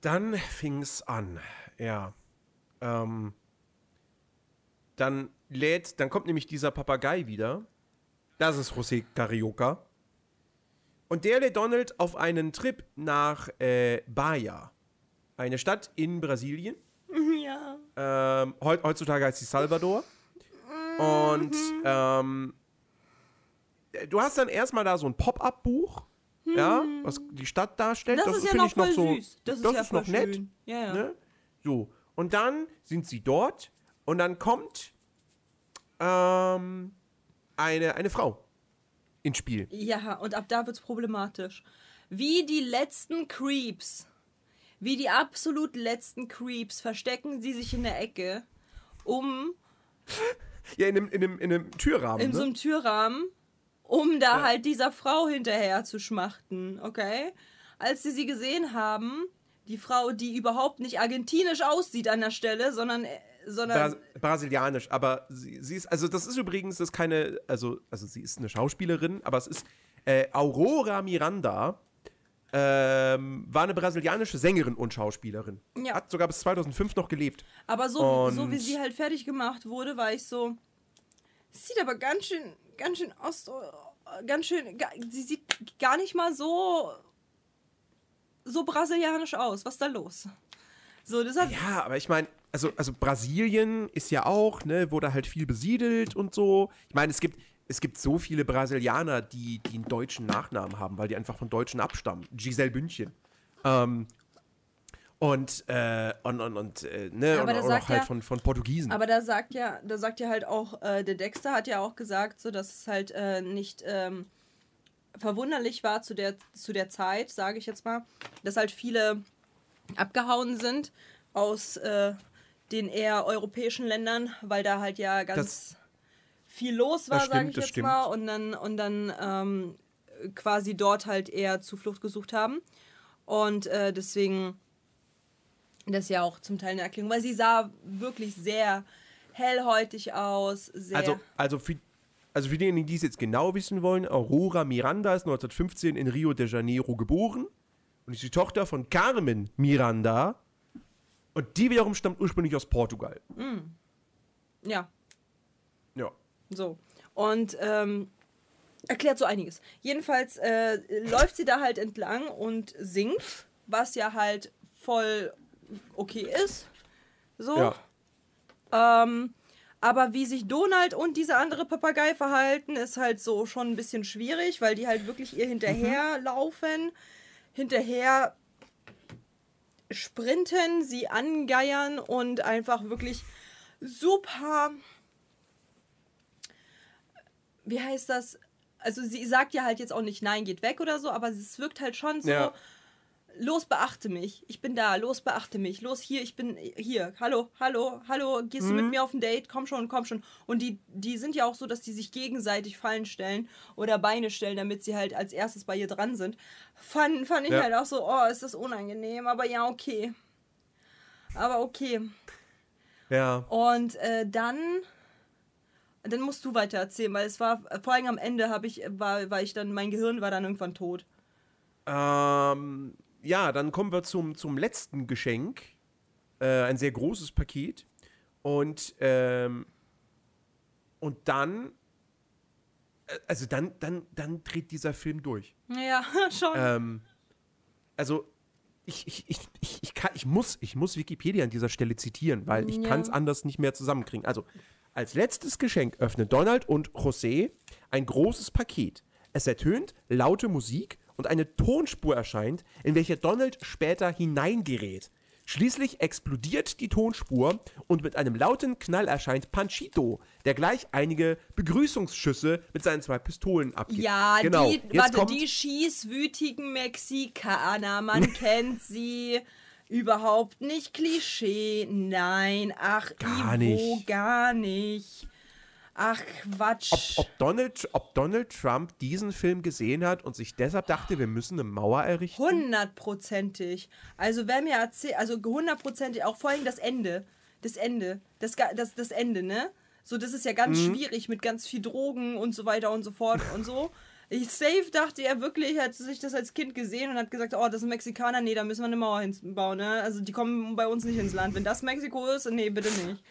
Dann fing's an, ja. Ähm, dann lädt, dann kommt nämlich dieser Papagei wieder. Das ist José Carioca. Und der lädt Donald auf einen Trip nach äh, Bahia. Eine Stadt in Brasilien. Ja. Ähm, heut, heutzutage heißt sie Salvador. Und ähm, du hast dann erstmal da so ein Pop-up-Buch, ja, was die Stadt darstellt. Das, ist ja noch ich voll so, süß. Das ist das ja ist noch nett. schön. Ja, ja. Ne? So, und dann sind sie dort und dann kommt ähm, eine, eine Frau ins Spiel. Ja, und ab da wird's problematisch. Wie die letzten Creeps, wie die absolut letzten Creeps, verstecken sie sich in der Ecke, um Ja, in einem, in einem, in einem Türrahmen. in ne? so einem Türrahmen, um da halt dieser Frau hinterher zu schmachten, okay? Als sie sie gesehen haben, die Frau, die überhaupt nicht argentinisch aussieht an der Stelle, sondern, sondern Bras brasilianisch, aber sie, sie ist, also das ist übrigens, das ist keine, also, also sie ist eine Schauspielerin, aber es ist äh, Aurora Miranda, ähm, war eine brasilianische Sängerin und Schauspielerin. Ja. Hat sogar bis 2005 noch gelebt. Aber so, so wie sie halt fertig gemacht wurde, war ich so. Sieht aber ganz schön, ganz schön ost, ganz schön. Sie sieht gar nicht mal so so brasilianisch aus. Was ist da los? So, das hat. Ja, aber ich meine, also, also Brasilien ist ja auch, ne, wurde halt viel besiedelt und so. Ich meine, es gibt, es gibt so viele Brasilianer, die, die einen deutschen Nachnamen haben, weil die einfach von Deutschen abstammen. Giselle Bündchen. Ähm, und, äh, und, und, und, äh, ne, Aber und, auch halt ja- von, von Portugiesen. Aber da sagt ja, da sagt ja halt auch, äh, der Dexter hat ja auch gesagt, so dass es halt äh, nicht ähm, verwunderlich war zu der, zu der Zeit, sage ich jetzt mal, dass halt viele abgehauen sind aus äh, den eher europäischen Ländern, weil da halt ja ganz Das- viel los war, sage ich jetzt stimmt. mal, und dann, und dann ähm, quasi dort halt eher Zuflucht gesucht haben. Und äh, deswegen das ist ja auch zum Teil eine Erklärung, weil sie sah wirklich sehr hellhäutig aus, sehr. Also, also für, also für diejenigen, die es jetzt genau wissen wollen, Aurora Miranda ist 1915 in Rio de Janeiro geboren und ist die Tochter von Carmen Miranda. Und die wiederum stammt ursprünglich aus Portugal. ja, Ja. so. Und ähm, erklärt so einiges. Jedenfalls äh, läuft sie da halt entlang und singt, was ja halt voll okay ist. So. Ja. Ähm, aber wie sich Donald und dieser andere Papagei verhalten, ist halt so schon ein bisschen schwierig, weil die halt wirklich ihr hinterherlaufen, hinterher sprinten, sie angeiern und einfach wirklich super. Wie heißt das? Also sie sagt ja halt jetzt auch nicht, nein, geht weg oder so, aber es wirkt halt schon so, Ja. Los, beachte mich. Ich bin da, los, beachte mich. Los, hier, ich bin hier. Hallo, hallo, hallo, gehst du mit mir auf ein Date? Komm schon, komm schon. Und die, die sind ja auch so, dass die sich gegenseitig Fallen stellen oder Beine stellen, damit sie halt als erstes bei ihr dran sind. Fand, fand ich Ja. halt auch so, oh, ist das unangenehm, aber ja, okay. Aber okay. Ja. Und äh, dann, dann musst du weiter erzählen, weil es war, vor allem am Ende habe ich, war, war ich dann, mein Gehirn war dann irgendwann tot. Ähm, ja, dann kommen wir zum, zum letzten Geschenk. Äh, ein sehr großes Paket. Und, ähm, und dann, äh, also dann, dann, dann dreht dieser Film durch. Ja, schon. Ähm, also ich, ich, ich, ich, ich, kann, ich, muss, ich muss Wikipedia an dieser Stelle zitieren, weil ich Ja. kann es anders nicht mehr zusammenkriegen. Also, als letztes Geschenk öffnen Donald und José ein großes Paket. Es ertönt laute Musik und eine Tonspur erscheint, in welche Donald später hineingerät. Schließlich explodiert die Tonspur und mit einem lauten Knall erscheint Panchito, der gleich einige Begrüßungsschüsse mit seinen zwei Pistolen abgibt. Ja, genau. die, Jetzt warte, kommt- die schießwütigen Mexikaner, man kennt sie. Überhaupt nicht Klischee. Nein, ach, Gar Ivo, nicht. gar nicht. Ach, Quatsch. ob, ob, Donald, ob Donald Trump diesen Film gesehen hat und sich deshalb dachte, wir müssen eine Mauer errichten? Hundertprozentig. Also wer mir erzählt, also hundertprozentig, auch vor allem das Ende. Das Ende. Das, das, das Ende, ne? So, das ist ja ganz Mhm. schwierig mit ganz viel Drogen und so weiter und so fort und so. Ich safe dachte er wirklich, hat sich das als Kind gesehen und hat gesagt, oh, das sind Mexikaner, nee, da müssen wir eine Mauer hinbauen, ne? Also die kommen bei uns nicht ins Land. Wenn das Mexiko ist, nee, bitte nicht.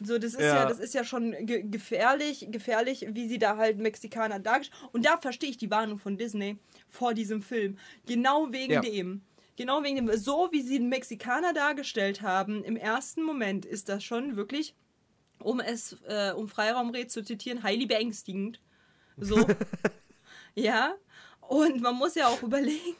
So, das ist ja, Ja. das ist ja schon ge gefährlich, gefährlich, wie sie da halt Mexikaner dargestellt. Und da verstehe ich die Warnung von Disney vor diesem Film. Genau wegen Ja. dem. Genau wegen dem. So wie sie den Mexikaner dargestellt haben, im ersten Moment ist das schon wirklich, um es, äh, um Freiraumred zu zitieren, highly beängstigend. So. ja. Und man muss ja auch überlegen,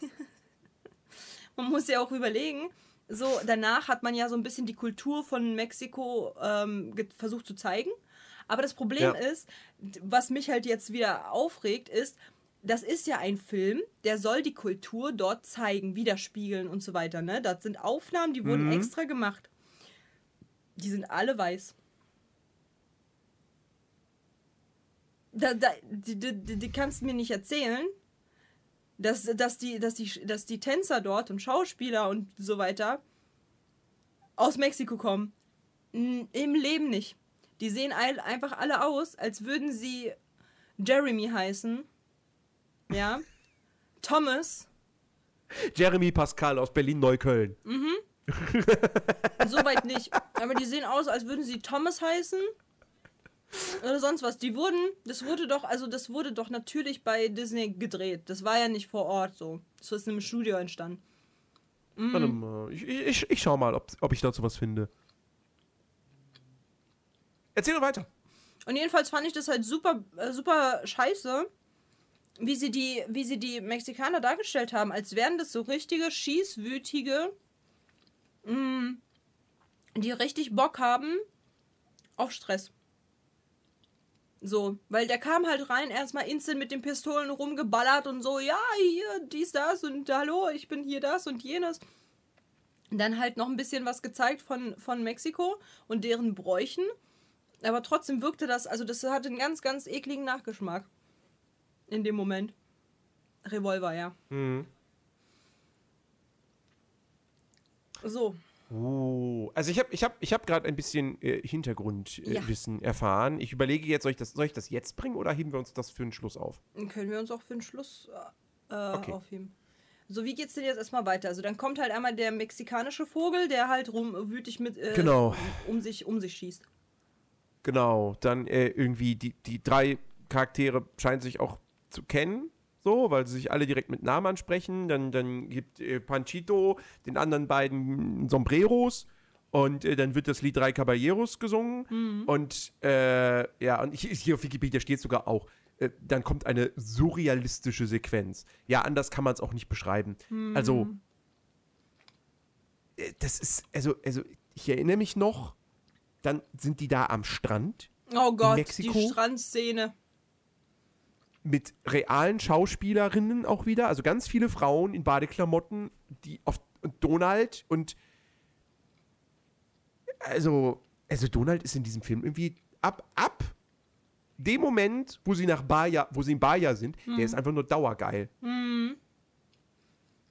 man muss ja auch überlegen, so danach hat man ja so ein bisschen die Kultur von Mexiko ähm, versucht zu zeigen. Aber das Problem Ja. ist, was mich halt jetzt wieder aufregt, ist, das ist ja ein Film, der soll die Kultur dort zeigen, widerspiegeln und so weiter. Ne? Das sind Aufnahmen, die wurden extra gemacht. Die sind alle weiß. Da, da, die, die, die kannst du mir nicht erzählen, dass, dass, die, dass, die, dass die Tänzer dort und Schauspieler und so weiter aus Mexiko kommen. N- Im Leben nicht. Die sehen einfach alle aus, als würden sie Jeremy heißen. Ja. Thomas. Jeremy Pascal aus Berlin-Neukölln. Soweit nicht. Aber die sehen aus, als würden sie Thomas heißen. Oder sonst was. Die wurden, das wurde doch, also das wurde doch natürlich bei Disney gedreht. Das war ja nicht vor Ort so. Das ist im Studio entstanden. Warte mal, ich, ich, ich schau mal, ob, ob ich dazu was finde. Erzähl doch weiter. Und jedenfalls fand ich das halt super, äh, super scheiße, wie sie, die, wie sie die Mexikaner dargestellt haben, als wären das so richtige, schießwütige, mh, die richtig Bock haben auf Stress. So, weil der kam halt rein, erstmal instant mit den Pistolen rumgeballert und so, ja, hier, dies, das und hallo, ich bin hier das und jenes. Dann halt noch ein bisschen was gezeigt von, von Mexiko und deren Bräuchen. Aber trotzdem wirkte das, also das hatte einen ganz, ganz ekligen Nachgeschmack. In dem Moment. Revolver, ja. Mhm. So. Oh, also ich habe ich hab, ich hab gerade ein bisschen äh, Hintergrundwissen Ja. äh, Wissen erfahren. Ich überlege jetzt, soll ich, das, soll ich das jetzt bringen oder heben wir uns das für den Schluss auf? Dann können wir uns auch für den Schluss äh, Okay. aufheben. So, wie geht's denn jetzt erstmal weiter? Also dann kommt halt einmal der mexikanische Vogel, der halt rum wütig mit äh, Genau. um sich um sich schießt. Genau, dann äh, irgendwie die, die drei Charaktere scheinen sich auch zu kennen, so, weil sie sich alle direkt mit Namen ansprechen. Dann, dann gibt äh, Panchito den anderen beiden Sombreros und äh, dann wird das Lied Drei Caballeros gesungen. Und äh, ja, und hier auf Wikipedia steht sogar auch, äh, dann kommt eine surrealistische Sequenz. Ja, anders kann man es auch nicht beschreiben. Also, äh, das ist, also, also, ich erinnere mich noch, dann sind die da am Strand Oh Gott, Mexiko? die Strandszene. Mit realen Schauspielerinnen auch wieder, also ganz viele Frauen in Badeklamotten, die auf und Donald und also also Donald ist in diesem Film irgendwie ab ab dem Moment, wo sie nach Baja, wo sie in Baja sind, der ist einfach nur dauergeil.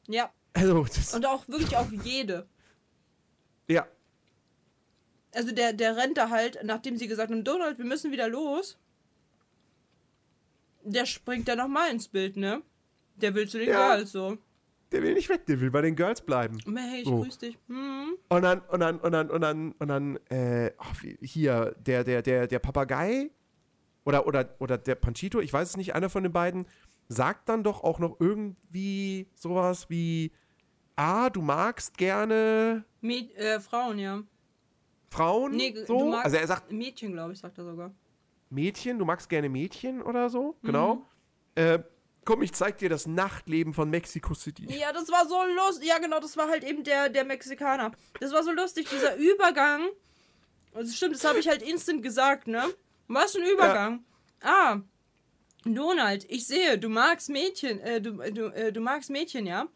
Ja. Also Und auch wirklich auf jede. ja, Also der, der rennt da halt, nachdem sie gesagt haben, Donald, wir müssen wieder los. Der springt da nochmal ins Bild, ne? Der will zu den Ja. Girls so. der will nicht weg, der will bei den Girls bleiben. Hey, ich So. grüß dich. Hm. Und dann, und dann, und dann, und dann, und dann, äh, hier, der, der, der, der Papagei oder, oder, oder der Panchito, ich weiß es nicht, einer von den beiden, sagt dann doch auch noch irgendwie sowas wie, ah, du magst gerne Mäd äh, Frauen, ja. Frauen, Nee, du so. magst Also er sagt Mädchen, glaube ich, sagt er sogar. Mädchen, du magst gerne Mädchen oder so, Mhm. genau. Äh, komm, ich zeig dir das Nachtleben von Mexico City. Ja, das war so lustig. Ja, genau, das war halt eben der, der Mexikaner. Das war so lustig, dieser Übergang. Das stimmt, das habe ich halt instant gesagt, ne? Was ein Übergang. Ah, Donald, ich sehe, du magst Mädchen, äh, du, du, äh, du magst Mädchen, ja?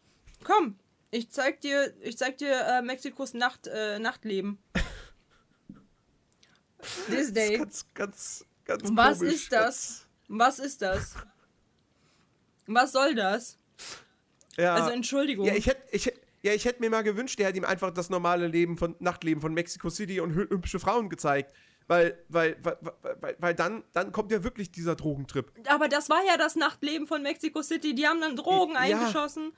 Komm, ich zeig dir, ich zeig dir äh, Mexikos Nacht, äh, Nachtleben. This day. Ganz, ganz, ganz Was komisch. ist das? Was ist das? Was soll das? Ja. Also Entschuldigung. Ja, ich hätte ich, ja, ich hätt mir mal gewünscht, der hätte ihm einfach das normale Leben von Nachtleben von Mexico City und hü- hübsche Frauen gezeigt. Weil, weil, weil, weil, weil, dann, dann kommt ja wirklich dieser Drogentrip. Aber das war ja das Nachtleben von Mexico City. Die haben dann Drogen Ja. eingeschossen.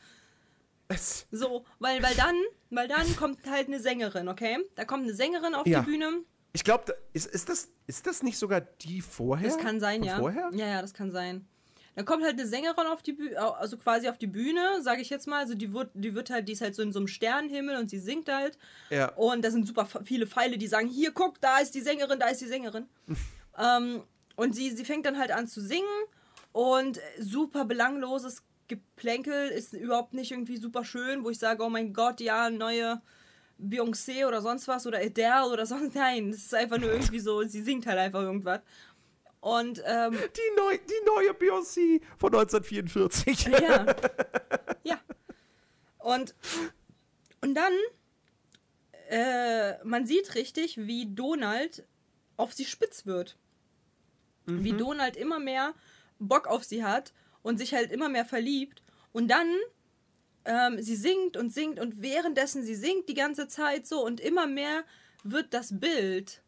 Es, So, weil, weil dann, weil dann kommt halt eine Sängerin, okay? Da kommt eine Sängerin auf Ja. die Bühne. Ich glaube, ist, ist, das, ist das nicht sogar die vorher? Das kann sein, Von ja. Vorher? Ja, ja, das kann sein. Dann kommt halt eine Sängerin auf die Bühne, also quasi auf die Bühne, sage ich jetzt mal. Also die wird, die wird halt, die ist halt so in so einem Sternenhimmel und sie singt halt. Ja. Und da sind super viele Pfeile, die sagen, hier, guck, da ist die Sängerin, da ist die Sängerin. ähm, und sie, sie fängt dann halt an zu singen und super belangloses Geplänkel ist überhaupt nicht irgendwie super schön, wo ich sage, oh mein Gott, ja, neue Beyoncé oder sonst was oder Adele oder sonst. Nein, es ist einfach nur irgendwie so, sie singt halt einfach irgendwas. Und ähm, Die, neu, die neue Beyoncé von 1944. ja. ja. Und, und dann, äh, man sieht richtig, wie Donald auf sie spitz wird. Wie Donald immer mehr Bock auf sie hat und sich halt immer mehr verliebt. Und dann, ähm, sie singt und singt und währenddessen sie singt die ganze Zeit so und immer mehr wird das Bild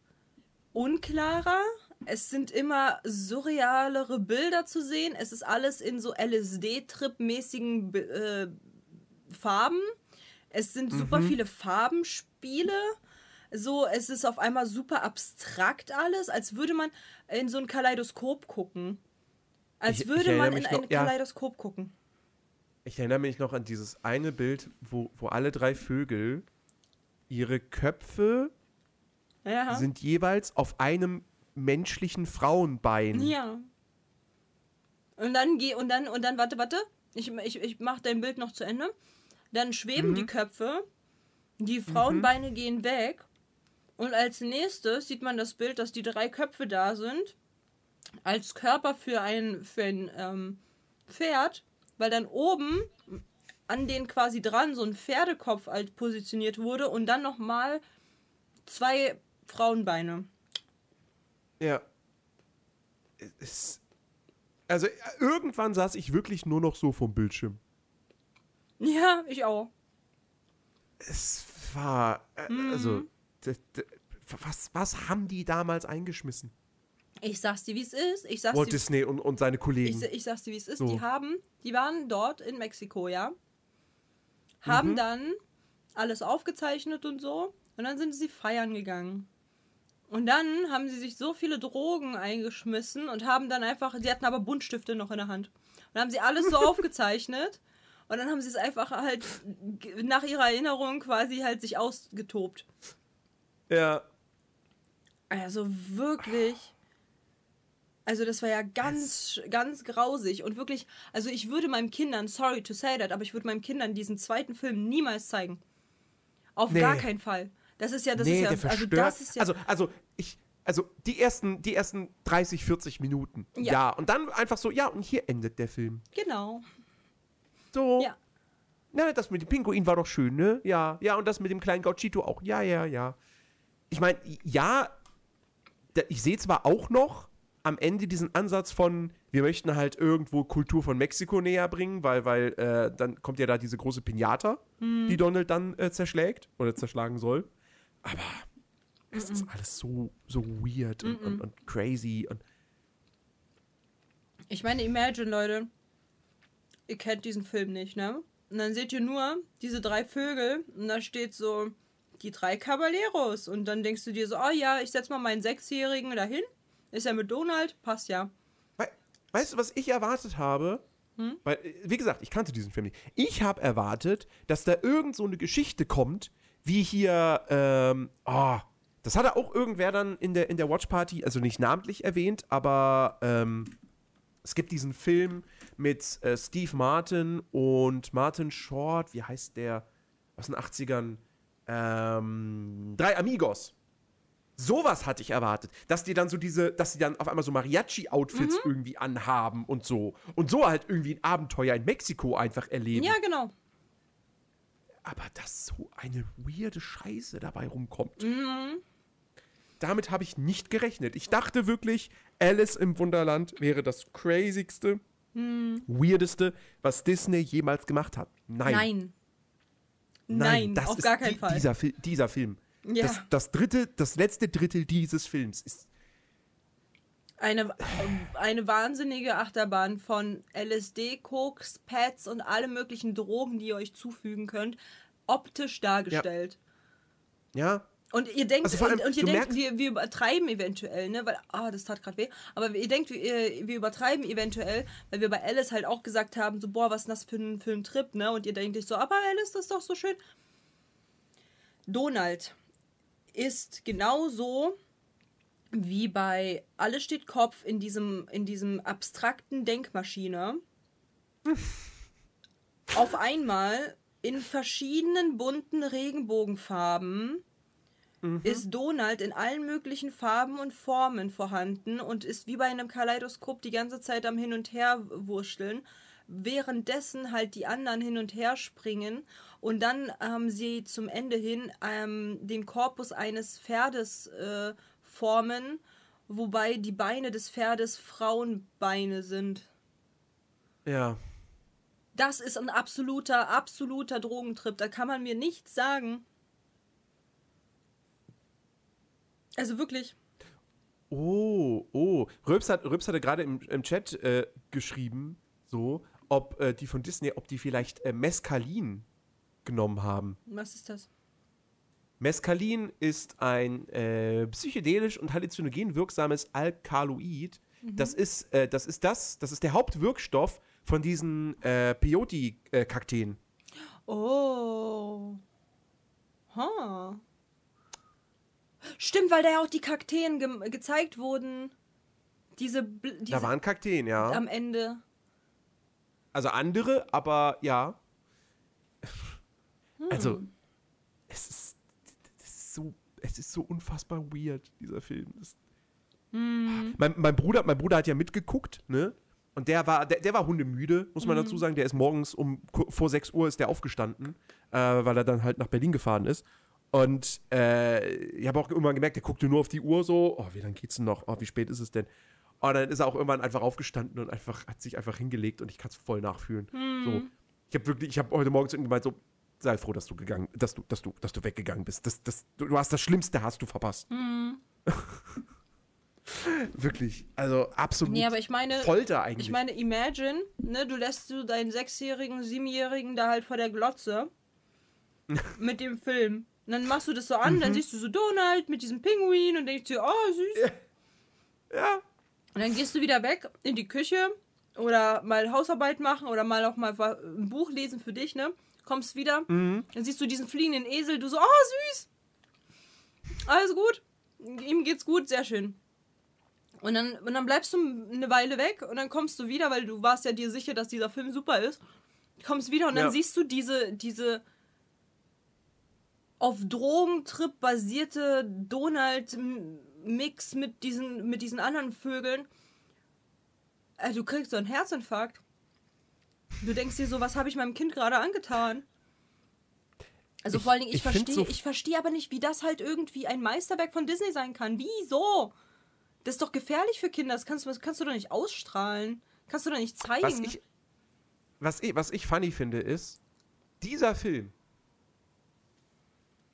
unklarer. Es sind immer surrealere Bilder zu sehen. Es ist alles in so LSD-Trip-mäßigen äh, Farben. Es sind super viele Farbenspiele. So, es ist auf einmal super abstrakt alles, als würde man in so ein Kaleidoskop gucken. Als Ich- ich würde erinnere man in mich ein noch- ja. Kaleidoskop gucken. Ich erinnere mich noch an dieses eine Bild, wo, wo alle drei Vögel ihre Köpfe Ja. sind jeweils auf einem menschlichen Frauenbein. Ja. Und dann geh und dann und dann warte, warte. Ich, ich, ich mach dein Bild noch zu Ende. Dann schweben Mhm. die Köpfe, die Frauenbeine gehen weg und als nächstes sieht man das Bild, dass die drei Köpfe da sind als Körper für ein für ein ähm, Pferd, weil dann oben an den quasi dran so ein Pferdekopf halt positioniert wurde und dann noch mal zwei Frauenbeine. Ja. Es, also irgendwann saß ich wirklich nur noch so vom Bildschirm. Ja, ich auch. Es war, äh, Mhm. also, d- d- was, was haben die damals eingeschmissen? Ich sag's dir, wie es ist. Ich sag's Walt dir, Disney und, und seine Kollegen. ich, ich sag's dir, wie es ist. So. Die haben, die waren dort in Mexiko, ja. Haben Mhm. dann alles aufgezeichnet und so. Und dann sind sie feiern gegangen. Und dann haben sie sich so viele Drogen eingeschmissen und haben dann einfach, sie hatten aber Buntstifte noch in der Hand. Und dann haben sie alles so aufgezeichnet. Und dann haben sie es einfach halt nach ihrer Erinnerung quasi halt sich ausgetobt. ja. Also wirklich. Also das war ja ganz, ganz grausig und wirklich, also ich würde meinen Kindern, sorry to say that, aber ich würde meinen Kindern diesen zweiten Film niemals zeigen. Auf Nee. gar keinen Fall. Das ist ja, das nee, ist ja, der verstört. also das ist ja, also, also, ich, also die ersten, die ersten 30, 40 Minuten. Ja. Ja. Und dann einfach so, ja, und hier endet der Film. genau. So. Ja. Na, das mit dem Pinguin war doch schön, ne? Ja, ja, und das mit dem kleinen Gauchito auch. Ja, ja, ja. Ich meine, ja, ich sehe zwar auch noch am Ende diesen Ansatz von, wir möchten halt irgendwo Kultur von Mexiko näher bringen, weil, weil äh, dann kommt ja da diese große Pinata, die Donald dann äh, zerschlägt oder zerschlagen soll. Aber es ist alles so, so weird und, und, und crazy und Ich meine, Imagine, Leute, ihr kennt diesen Film nicht, ne? und dann seht ihr nur diese drei Vögel und da steht so die drei Caballeros und dann denkst du dir so, oh ja, ich setz mal meinen Sechsjährigen dahin. Ist ja mit Donald, passt ja. We weißt du, was ich erwartet habe? Weil, äh, wie gesagt, ich kannte diesen Film nicht. Ich habe erwartet, dass da irgend so eine Geschichte kommt, wie hier, ähm, oh, das hatte auch irgendwer dann in der, in der Watch Party, also nicht namentlich erwähnt, aber ähm, es gibt diesen Film mit äh, Steve Martin und Martin Short, wie heißt der, aus den 80ern? Ähm, Drei Amigos. Sowas hatte ich erwartet, dass die dann so diese, dass sie dann auf einmal so Mariachi-Outfits irgendwie anhaben und so. Und so halt irgendwie ein Abenteuer in Mexiko einfach erleben. Ja, genau. Aber dass so eine weirde Scheiße dabei rumkommt. Damit habe ich nicht gerechnet. Ich dachte wirklich, Alice im Wunderland wäre das crazigste, weirdeste, was Disney jemals gemacht hat. Nein. Nein. Nein, das auf ist gar keinen die- Fall. Dieser, Fil- dieser Film. Ja. Das, das dritte, das letzte Drittel dieses Films ist Eine, eine wahnsinnige Achterbahn von LSD, Koks, Pads und alle möglichen Drogen, die ihr euch zufügen könnt, optisch dargestellt. ja Und ihr denkt, Also allem, und, und ihr denkt, wir, wir übertreiben eventuell, ne? Weil, ah, das tat gerade weh. Aber ihr denkt, wir, wir übertreiben eventuell, weil wir bei Alice halt auch gesagt haben, so, boah, was ist das für ein, für ein Trip, ne? Und ihr denkt euch so, aber Alice, das ist doch so schön. Donald ist genauso wie bei Alles steht Kopf in diesem, in diesem abstrakten Denkmaschine. auf einmal in verschiedenen bunten Regenbogenfarben ist Donald in allen möglichen Farben und Formen vorhanden und ist wie bei einem Kaleidoskop die ganze Zeit am Hin und Her wursteln, währenddessen halt die anderen hin und her springen und dann haben sie zum Ende hin ähm, den Korpus eines Pferdes äh, formen, wobei die Beine des Pferdes Frauenbeine sind. ja. Das ist ein absoluter, absoluter Drogentrip. Da kann man mir nichts sagen. Also wirklich. Oh, oh. Röps, hat, Röps hatte gerade im, im Chat äh, geschrieben, so, ob äh, die von Disney, ob die vielleicht äh, Mescalin genommen haben. Was ist das? Mescalin ist ein äh, psychedelisch und halluzinogen wirksames Alkaloid. Das ist, äh, das ist das, das ist der Hauptwirkstoff von diesen äh, Peyote-Kakteen. Oh. Ha. Stimmt, weil da ja auch die Kakteen ge gezeigt wurden. Diese, diese Da waren Kakteen, ja. am Ende. Also andere, aber ja. Also, es ist, es ist so, es ist so unfassbar weird, dieser Film. Das, mein, mein, Bruder, mein Bruder hat ja mitgeguckt, ne? Und der war, der, der war hundemüde, muss man dazu sagen. Der ist morgens um vor 6 Uhr ist der aufgestanden, äh, weil er dann halt nach Berlin gefahren ist. Und äh, ich habe auch irgendwann gemerkt, der guckte nur auf die Uhr so, oh, wie lange geht's denn noch? Oh, wie spät ist es denn? Und dann ist er auch irgendwann einfach aufgestanden und einfach, hat sich einfach hingelegt und ich kann es voll nachfühlen. So. Ich habe wirklich, ich habe heute Morgen zu ihm gemeint, so, sei froh, dass du gegangen, dass du, dass du, dass du weggegangen bist. Das, das, du, hast das Schlimmste hast du verpasst. wirklich. Also absolut. Nee, aber ich meine, Folter eigentlich. ich meine, imagine, ne, du lässt du deinen sechsjährigen, siebenjährigen da halt vor der Glotze mit dem Film. Und dann machst du das so an, Mhm. dann siehst du so Donald mit diesem Pinguin und denkst dir, oh, süß. ja. Und dann gehst du wieder weg in die Küche oder mal Hausarbeit machen oder mal auch mal ein Buch lesen für dich, ne? Kommst wieder, Mhm. dann siehst du diesen fliegenden Esel, du so, oh, süß. Alles gut. Ihm geht's gut, sehr schön. Und dann, und dann bleibst du eine Weile weg und dann kommst du wieder, weil du warst ja dir sicher, dass dieser Film super ist. Kommst wieder und dann Ja. siehst du diese, diese auf Drogentrip basierte Donald-Mix mit diesen, mit diesen anderen Vögeln. Also, du kriegst so einen Herzinfarkt. Du denkst dir so, was habe ich meinem Kind gerade angetan? Also Ich- vor allen Dingen, ich, ich verstehe so- ich verstehe aber nicht, wie das halt irgendwie ein Meisterwerk von Disney sein kann. Wieso? Das ist doch gefährlich für Kinder. Das kannst, du- das kannst du doch nicht ausstrahlen. Kannst du doch nicht zeigen. Was ich, was, ich, was ich funny finde, ist, dieser Film,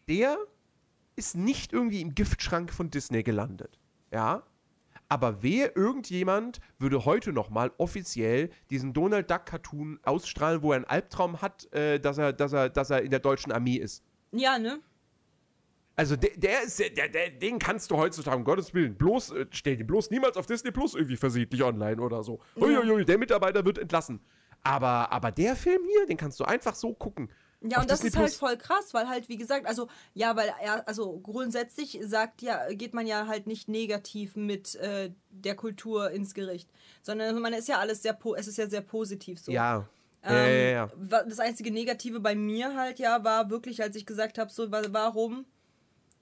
der ist nicht irgendwie im Giftschrank von Disney gelandet. Ja. Aber wehe, irgendjemand würde heute nochmal offiziell diesen Donald Duck Cartoon ausstrahlen, wo er einen Albtraum hat, äh, dass, er, dass, er, dass er in der deutschen Armee ist. Ja, ne? Also der, der ist, der, der, den kannst du heutzutage, um Gottes Willen, bloß, äh, stell den bloß niemals auf Disney Plus irgendwie versehentlich online oder so. Uiuiui, der Mitarbeiter wird entlassen. Aber, aber der Film hier, den kannst du einfach so gucken. Ja, und das Disney ist halt Plus. voll krass, weil halt, wie gesagt, also, ja, weil er, also grundsätzlich sagt ja, geht man ja halt nicht negativ mit äh, der Kultur ins Gericht, sondern man ist ja alles sehr, es ist ja sehr positiv so. Ja. Ähm, ja, ja, ja. Das einzige Negative bei mir halt ja war wirklich, als ich gesagt habe, so, wa- warum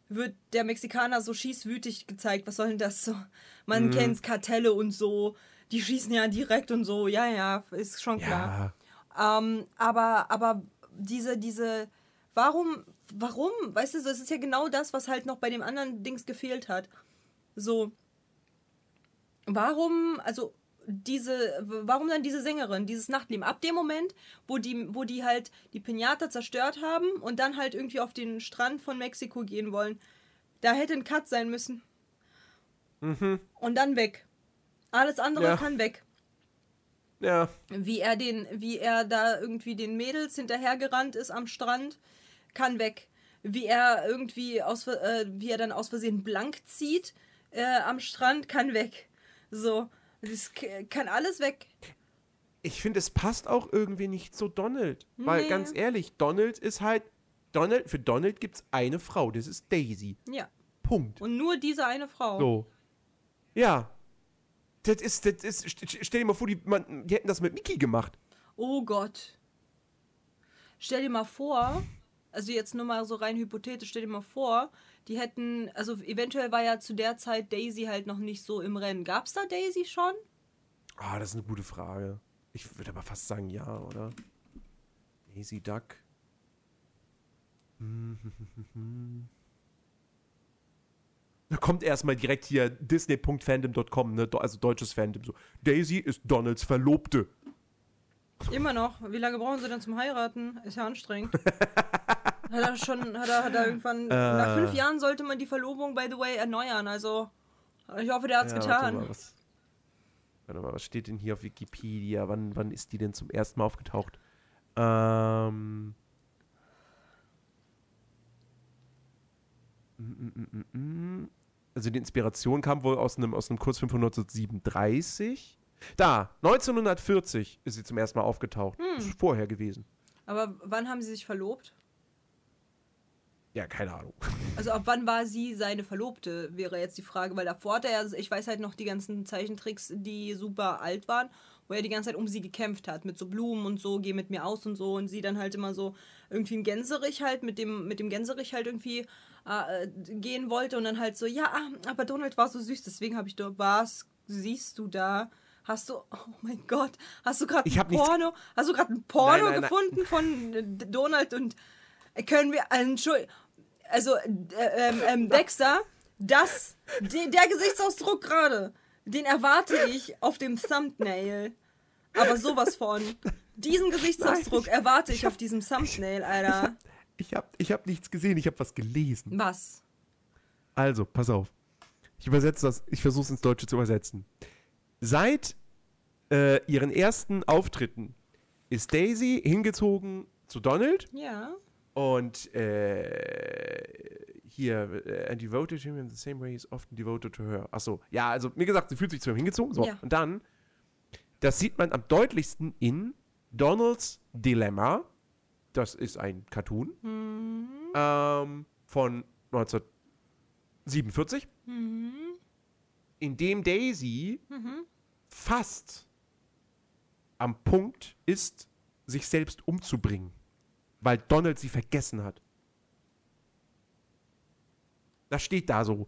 wird der Mexikaner so schießwütig gezeigt? Was soll denn das so? Mhm. Man kennt Kartelle und so, die schießen ja direkt und so, ja, ja, ist schon klar. Ähm, aber, aber diese, diese, warum, warum? Weißt du, so, es ist ja genau das, was halt noch bei dem anderen Dings gefehlt hat. So, warum, also diese, warum dann diese Sängerin, dieses Nachtleben? Ab dem Moment, wo die, wo die halt die Pinata zerstört haben und dann halt irgendwie auf den Strand von Mexiko gehen wollen, da hätte ein Cut sein müssen. Und dann weg. Alles andere Ja. kann weg Ja. wie er den, wie er da irgendwie den Mädels hinterhergerannt ist am Strand, kann weg. Wie er irgendwie aus, äh, wie er dann aus Versehen blank zieht äh, am Strand, kann weg. So, das kann alles weg. Ich finde, es passt auch irgendwie nicht zu Donald. Weil Nee. ganz ehrlich, Donald ist halt. Donald, für Donald gibt es eine Frau, das ist Daisy. Ja. Punkt. Und nur diese eine Frau. So. Ja. Das ist, das ist, st- stell dir mal vor, die, man, die hätten das mit Mickey gemacht. Oh Gott. Stell dir mal vor, also jetzt nur mal so rein hypothetisch, stell dir mal vor, die hätten, also eventuell war ja zu der Zeit Daisy halt noch nicht so im Rennen. Gab's da Daisy schon? Ah, das ist eine gute Frage. Ich würde aber fast sagen ja, oder? Daisy Duck. Da kommt erstmal direkt hier disney.fandom.com, ne? also deutsches Fandom. So. Daisy ist Donalds Verlobte. Immer noch. Wie lange brauchen sie denn zum Heiraten? Ist ja anstrengend. hat er schon, hat er, hat er irgendwann. Nach fünf Jahren sollte man die Verlobung, by the way, erneuern. Also, ich hoffe, der hat's Ja, Warte getan. mal, was, warte mal, was steht denn hier auf Wikipedia? Wann, wann ist die denn zum ersten Mal aufgetaucht? Ähm. Mm, mm, mm, mm, mm. Also die Inspiration kam wohl aus einem, aus einem Kurzfilm von 1937. Da, 1940 ist sie zum ersten Mal aufgetaucht. Hm. Ist vorher gewesen. Aber wann haben sie sich verlobt? Ja, keine Ahnung. Also ab wann war sie seine Verlobte, wäre jetzt die Frage, weil davor hat er, ja- ich weiß halt noch die ganzen Zeichentricks, die super alt waren, wo er die ganze Zeit um sie gekämpft hat, mit so Blumen und so, geh mit mir aus und so und sie dann halt immer so irgendwie ein Gänserich halt, mit dem, mit dem Gänserich halt irgendwie äh, gehen wollte und dann halt so, ja, ah, aber Donald war so süß, deswegen habe ich da, was siehst du da? Hast du, oh mein Gott, hast du gerade ein hab nichts- Porno, hast du gerade ein Porno Nein, nein, nein. gefunden von äh, Donald und äh, können wir, Entschuldigung, also äh, ähm, ähm, Dexter, das, de, der Gesichtsausdruck gerade, den erwarte ich auf dem Thumbnail. Aber sowas von. Diesen Gesichtsausdruck erwarte ich auf diesem Thumbnail, Alter. Ich habe ich hab nichts gesehen, ich habe was gelesen. Was? Also, pass auf. Ich übersetze das, ich versuche es ins Deutsche zu übersetzen. Seit äh, ihren ersten Auftritten ist Daisy hingezogen zu Donald Ja. und äh, hier, äh, and devoted to him in the same way he's often devoted to her. Achso, ja, also wie gesagt, sie fühlt sich zu ihm hingezogen. So, Ja. und dann, das sieht man am deutlichsten in Donalds Dilemma. Das ist ein Cartoon ähm, von 1947, in dem Daisy fast am Punkt ist, sich selbst umzubringen, weil Donald sie vergessen hat. Das steht da so.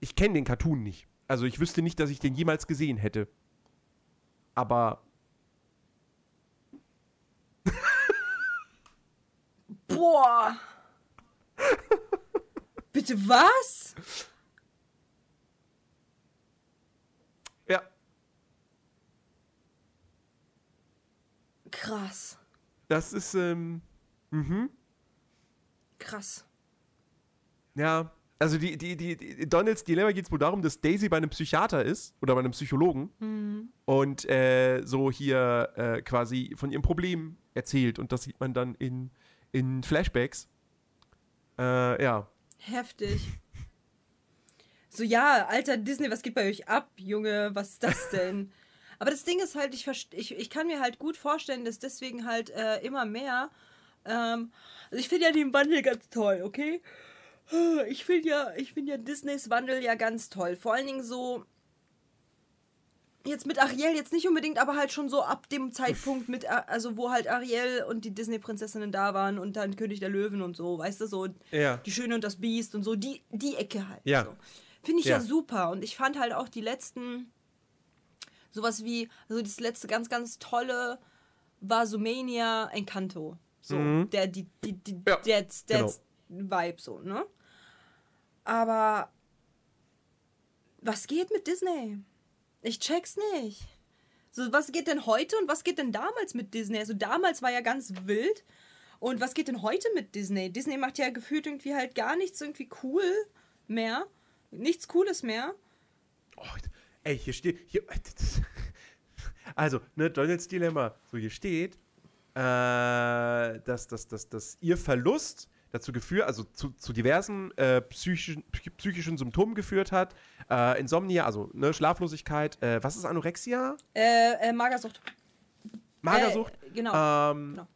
Ich kenne den Cartoon nicht. Also ich wüsste nicht, dass ich den jemals gesehen hätte. Aber Boah. Bitte was? ja, Krass. das ist, ähm, mhm. Krass. Ja, Also die, die, die, die Donalds Dilemma geht es wohl darum, dass Daisy bei einem Psychiater ist oder bei einem Psychologen und äh, so hier äh, quasi von ihrem Problem erzählt und das sieht man dann in, in Flashbacks. Äh, ja. Heftig. So, ja, alter Disney, was geht bei euch ab, Junge? Was ist das denn? Aber das Ding ist halt, ich, ich, ich kann mir halt gut vorstellen, dass deswegen halt äh, immer mehr. Ähm, also ich finde ja den Wandel ganz toll, okay? Ich finde ja, ich finde ja Disneys Wandel ja ganz toll. Vor allen Dingen so. Jetzt mit Ariel jetzt nicht unbedingt, aber halt schon so ab dem Zeitpunkt mit, also wo halt Ariel und die Disney-Prinzessinnen da waren und dann König der Löwen und so, weißt du, so Ja. die Schöne und das Biest und so, die, die Ecke halt. Ja. So. Finde ich ja. Ja. super. Und ich fand halt auch die letzten, sowas wie, also das letzte ganz, ganz tolle war Sumania Encanto. So, der, die, die, die, Ja, der, der Vibe so, ne? Aber was geht mit Disney? Ich check's nicht. So, was geht denn heute und was geht denn damals mit Disney? Also damals war ja ganz wild. Und was geht denn heute mit Disney? Disney macht ja gefühlt irgendwie halt gar nichts irgendwie cool mehr. Nichts Cooles mehr. Oh, ey, hier steht. Hier, also, ne, Donalds Dilemma. So, hier steht, äh, dass, dass, dass, dass ihr Verlust dazu geführt, also zu, zu diversen äh, psychischen, psychischen Symptomen geführt hat. Äh, Insomnia, also ne, Schlaflosigkeit. Äh, was ist Anorexia? Äh, äh Magersucht. Magersucht. Äh, genau. Ähm, genau.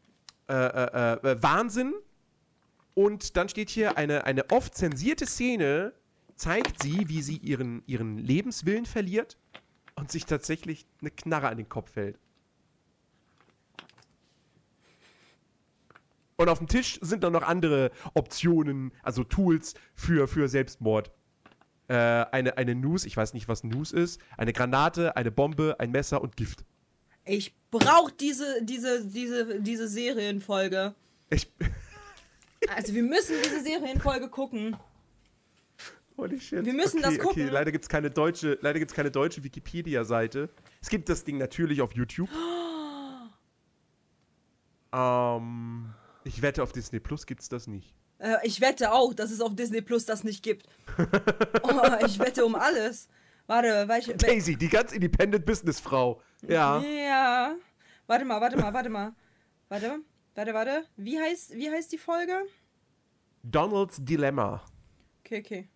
Wahnsinn. Und dann steht hier eine, eine oft zensierte Szene, zeigt sie, wie sie ihren, ihren Lebenswillen verliert und sich tatsächlich eine Knarre an den Kopf hält. Und auf dem Tisch sind dann noch andere Optionen, also Tools für, für Selbstmord. Äh, eine, eine News, ich weiß nicht, was News ist, eine Granate, eine Bombe, ein Messer und Gift. Ich brauch diese, diese, diese, diese Serienfolge. Ich, Also wir müssen diese Serienfolge gucken. Holy shit. Wir müssen okay, das gucken. Okay, leider gibt es keine deutsche, leider gibt's keine deutsche Wikipedia-Seite. Es gibt das Ding natürlich auf YouTube. ähm, ich wette, auf Disney Plus gibt es das nicht. Äh, ich wette auch, dass es auf Disney Plus das nicht gibt. Oh, ich wette um alles. Warte, welche. wel- Daisy, die ganz independent Businessfrau. Ja. Ja. Warte mal, warte mal, warte mal. Warte, warte, warte. Wie heißt, wie heißt die Folge? Donald's Dilemma. Okay, okay.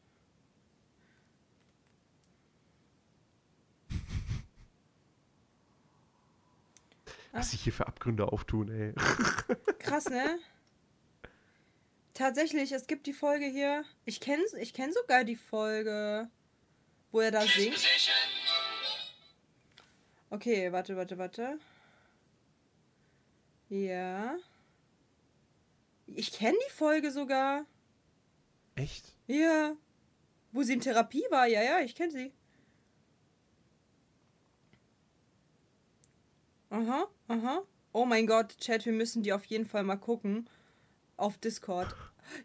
Was sich hier für Abgründe auftun, ey. Krass, ne? Tatsächlich, es gibt die Folge hier. Ich kenne ich kenn sogar die Folge, wo er da singt. Okay, warte, warte, warte. Ja. Ich kenne die Folge sogar. Echt? Ja. Wo sie in Therapie war, ja, ja, ich kenne sie. Aha, aha. Oh mein Gott, Chat, wir müssen die auf jeden Fall mal gucken. Auf Discord.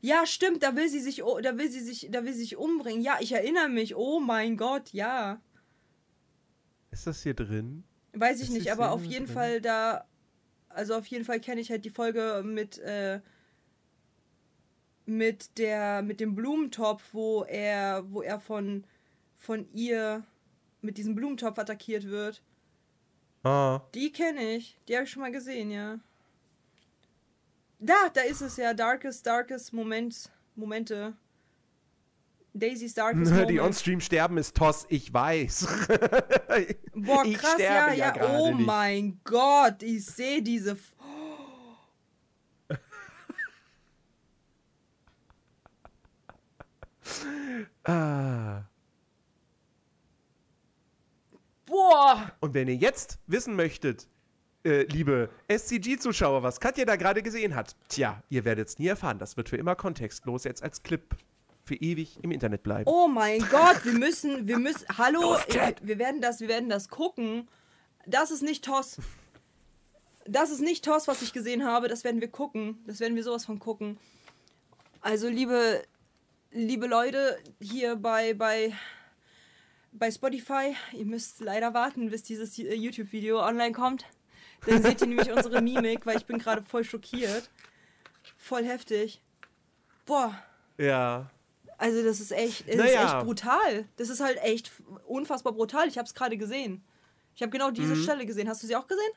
Ja, stimmt, da will sie sich, da will sie sich, da will sie sich umbringen. Ja, ich erinnere mich. Oh mein Gott, ja. Ist das hier drin? Weiß ich Ist nicht, aber auf jeden drin? Fall da. Also auf jeden Fall kenne ich halt die Folge mit, äh, mit der, mit dem Blumentopf, wo er, wo er von, von ihr mit diesem Blumentopf attackiert wird. Ah. Die kenne ich. Die habe ich schon mal gesehen, ja. Da, da ist es ja. Darkest, darkest Moment, Momente. Daisy's Darkest Die Moment. on-stream sterben ist Toss, ich weiß. Boah, ich krass, sterbe ja, ja. gerade oh nicht. mein Gott, ich sehe diese. F Ah. Boah! Und wenn ihr jetzt wissen möchtet, äh, liebe SCG-Zuschauer, was Katja da gerade gesehen hat, tja, ihr werdet es nie erfahren. Das wird für immer kontextlos jetzt als Clip für ewig im Internet bleiben. Oh mein Gott, wir müssen, wir müssen. Hallo, Los, wir, werden das, wir werden das gucken. Das ist nicht Toss. Das ist nicht Toss, was ich gesehen habe. Das werden wir gucken. Das werden wir sowas von gucken. Also, liebe, liebe Leute hier bei, bei, bei Spotify, ihr müsst leider warten, bis dieses äh, YouTube-Video online kommt. Dann seht ihr nämlich unsere Mimik, weil ich bin gerade voll schockiert. Voll heftig. Boah. Ja. Also das ist echt, es Naja. ist echt brutal. Das ist halt echt unfassbar brutal. Ich habe es gerade gesehen. Ich habe genau Mhm. diese Stelle gesehen. Hast du sie auch gesehen?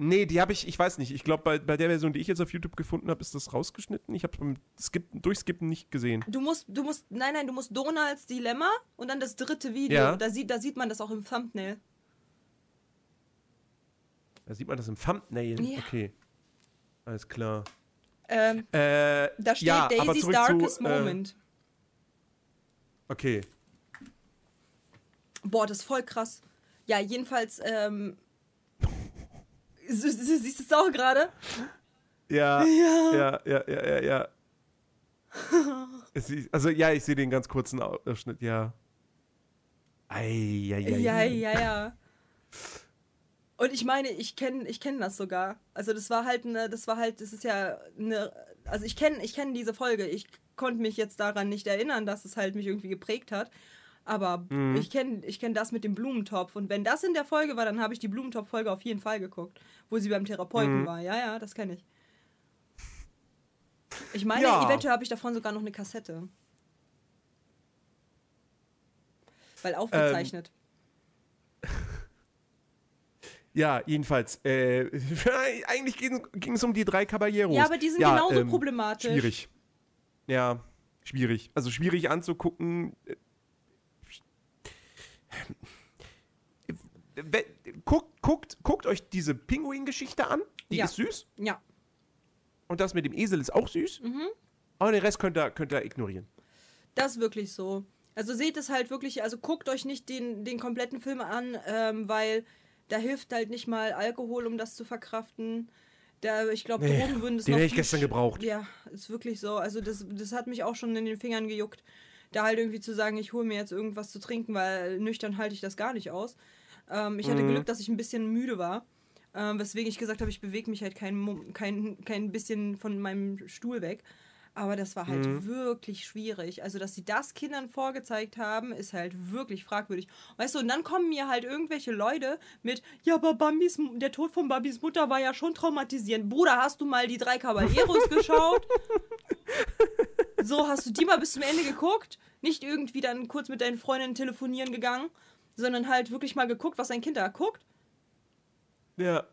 Nee, die habe ich, ich weiß nicht. Ich glaube, bei, bei der Version, die ich jetzt auf YouTube gefunden habe, ist das rausgeschnitten. Ich habe beim Skippen, Durchskippen nicht gesehen. Du musst, du musst, nein, nein, du musst Donalds Dilemma und dann das dritte Video. Ja. Da, sieht, da sieht man das auch im Thumbnail. Da sieht man das im Thumbnail. Ja. Okay. Alles klar. Ähm, Äh, da steht ja, Daisy's Darkest zu, äh, Moment. Okay. Boah, das ist voll krass. Ja, jedenfalls, ähm. Sie- sie- Siehst du es auch gerade? Ja, Ja. ja, ja, ja, ja, ja. Also ja, ich sehe den ganz kurzen Ausschnitt, ja. Ei, ei, ei, Ja, ja, ja. Und ich meine, ich kenne ich kenn das sogar. Also das war halt eine, das war halt, das ist ja eine, also ich kenne ich kenn diese Folge. Ich konnte mich jetzt daran nicht erinnern, dass es halt mich irgendwie geprägt hat. Aber Mhm. ich kenne ich kenn das mit dem Blumentopf. Und wenn das in der Folge war, dann habe ich die Blumentopf-Folge auf jeden Fall geguckt. Wo sie beim Therapeuten Mhm. war. Ja, ja, das kenne ich. Ich meine, Ja. eventuell habe ich davon sogar noch eine Kassette. Weil aufgezeichnet. Ja, jedenfalls. Äh, eigentlich ging es um die drei Caballeros. Ja, aber die sind genauso ähm, problematisch. Schwierig. Ja, schwierig. Also schwierig anzugucken. Äh, we- Guckt, guckt, guckt euch diese Pinguin-Geschichte an. Die Ja. ist süß. Ja. Und das mit dem Esel ist auch süß. Mhm. Aber den Rest könnt ihr, könnt ihr ignorieren. Das ist wirklich so. Also seht es halt wirklich, also guckt euch nicht den, den kompletten Film an, ähm, weil da hilft halt nicht mal Alkohol, um das zu verkraften. Da, ich glaube, Nee, Drogen würden es den hätte ich gestern gebraucht. Ja, ist wirklich so. Also das, das hat mich auch schon in den Fingern gejuckt. Da halt irgendwie zu sagen, ich hole mir jetzt irgendwas zu trinken, weil nüchtern halte ich das gar nicht aus. Ähm, ich hatte Mhm. Glück, dass ich ein bisschen müde war. Ähm, weswegen ich gesagt habe, ich bewege mich halt kein, kein, kein bisschen von meinem Stuhl weg. Aber das war halt Mhm. wirklich schwierig. Also, dass sie das Kindern vorgezeigt haben, ist halt wirklich fragwürdig. Weißt du, und dann kommen mir halt irgendwelche Leute mit, ja, aber Bambis, der Tod von Bambis Mutter war ja schon traumatisierend. Bruder, hast du mal die drei Caballeros geschaut? So, hast du die mal bis zum Ende geguckt? Nicht irgendwie dann kurz mit deinen Freundinnen telefonieren gegangen, sondern halt wirklich mal geguckt, was dein Kind da guckt? Ja.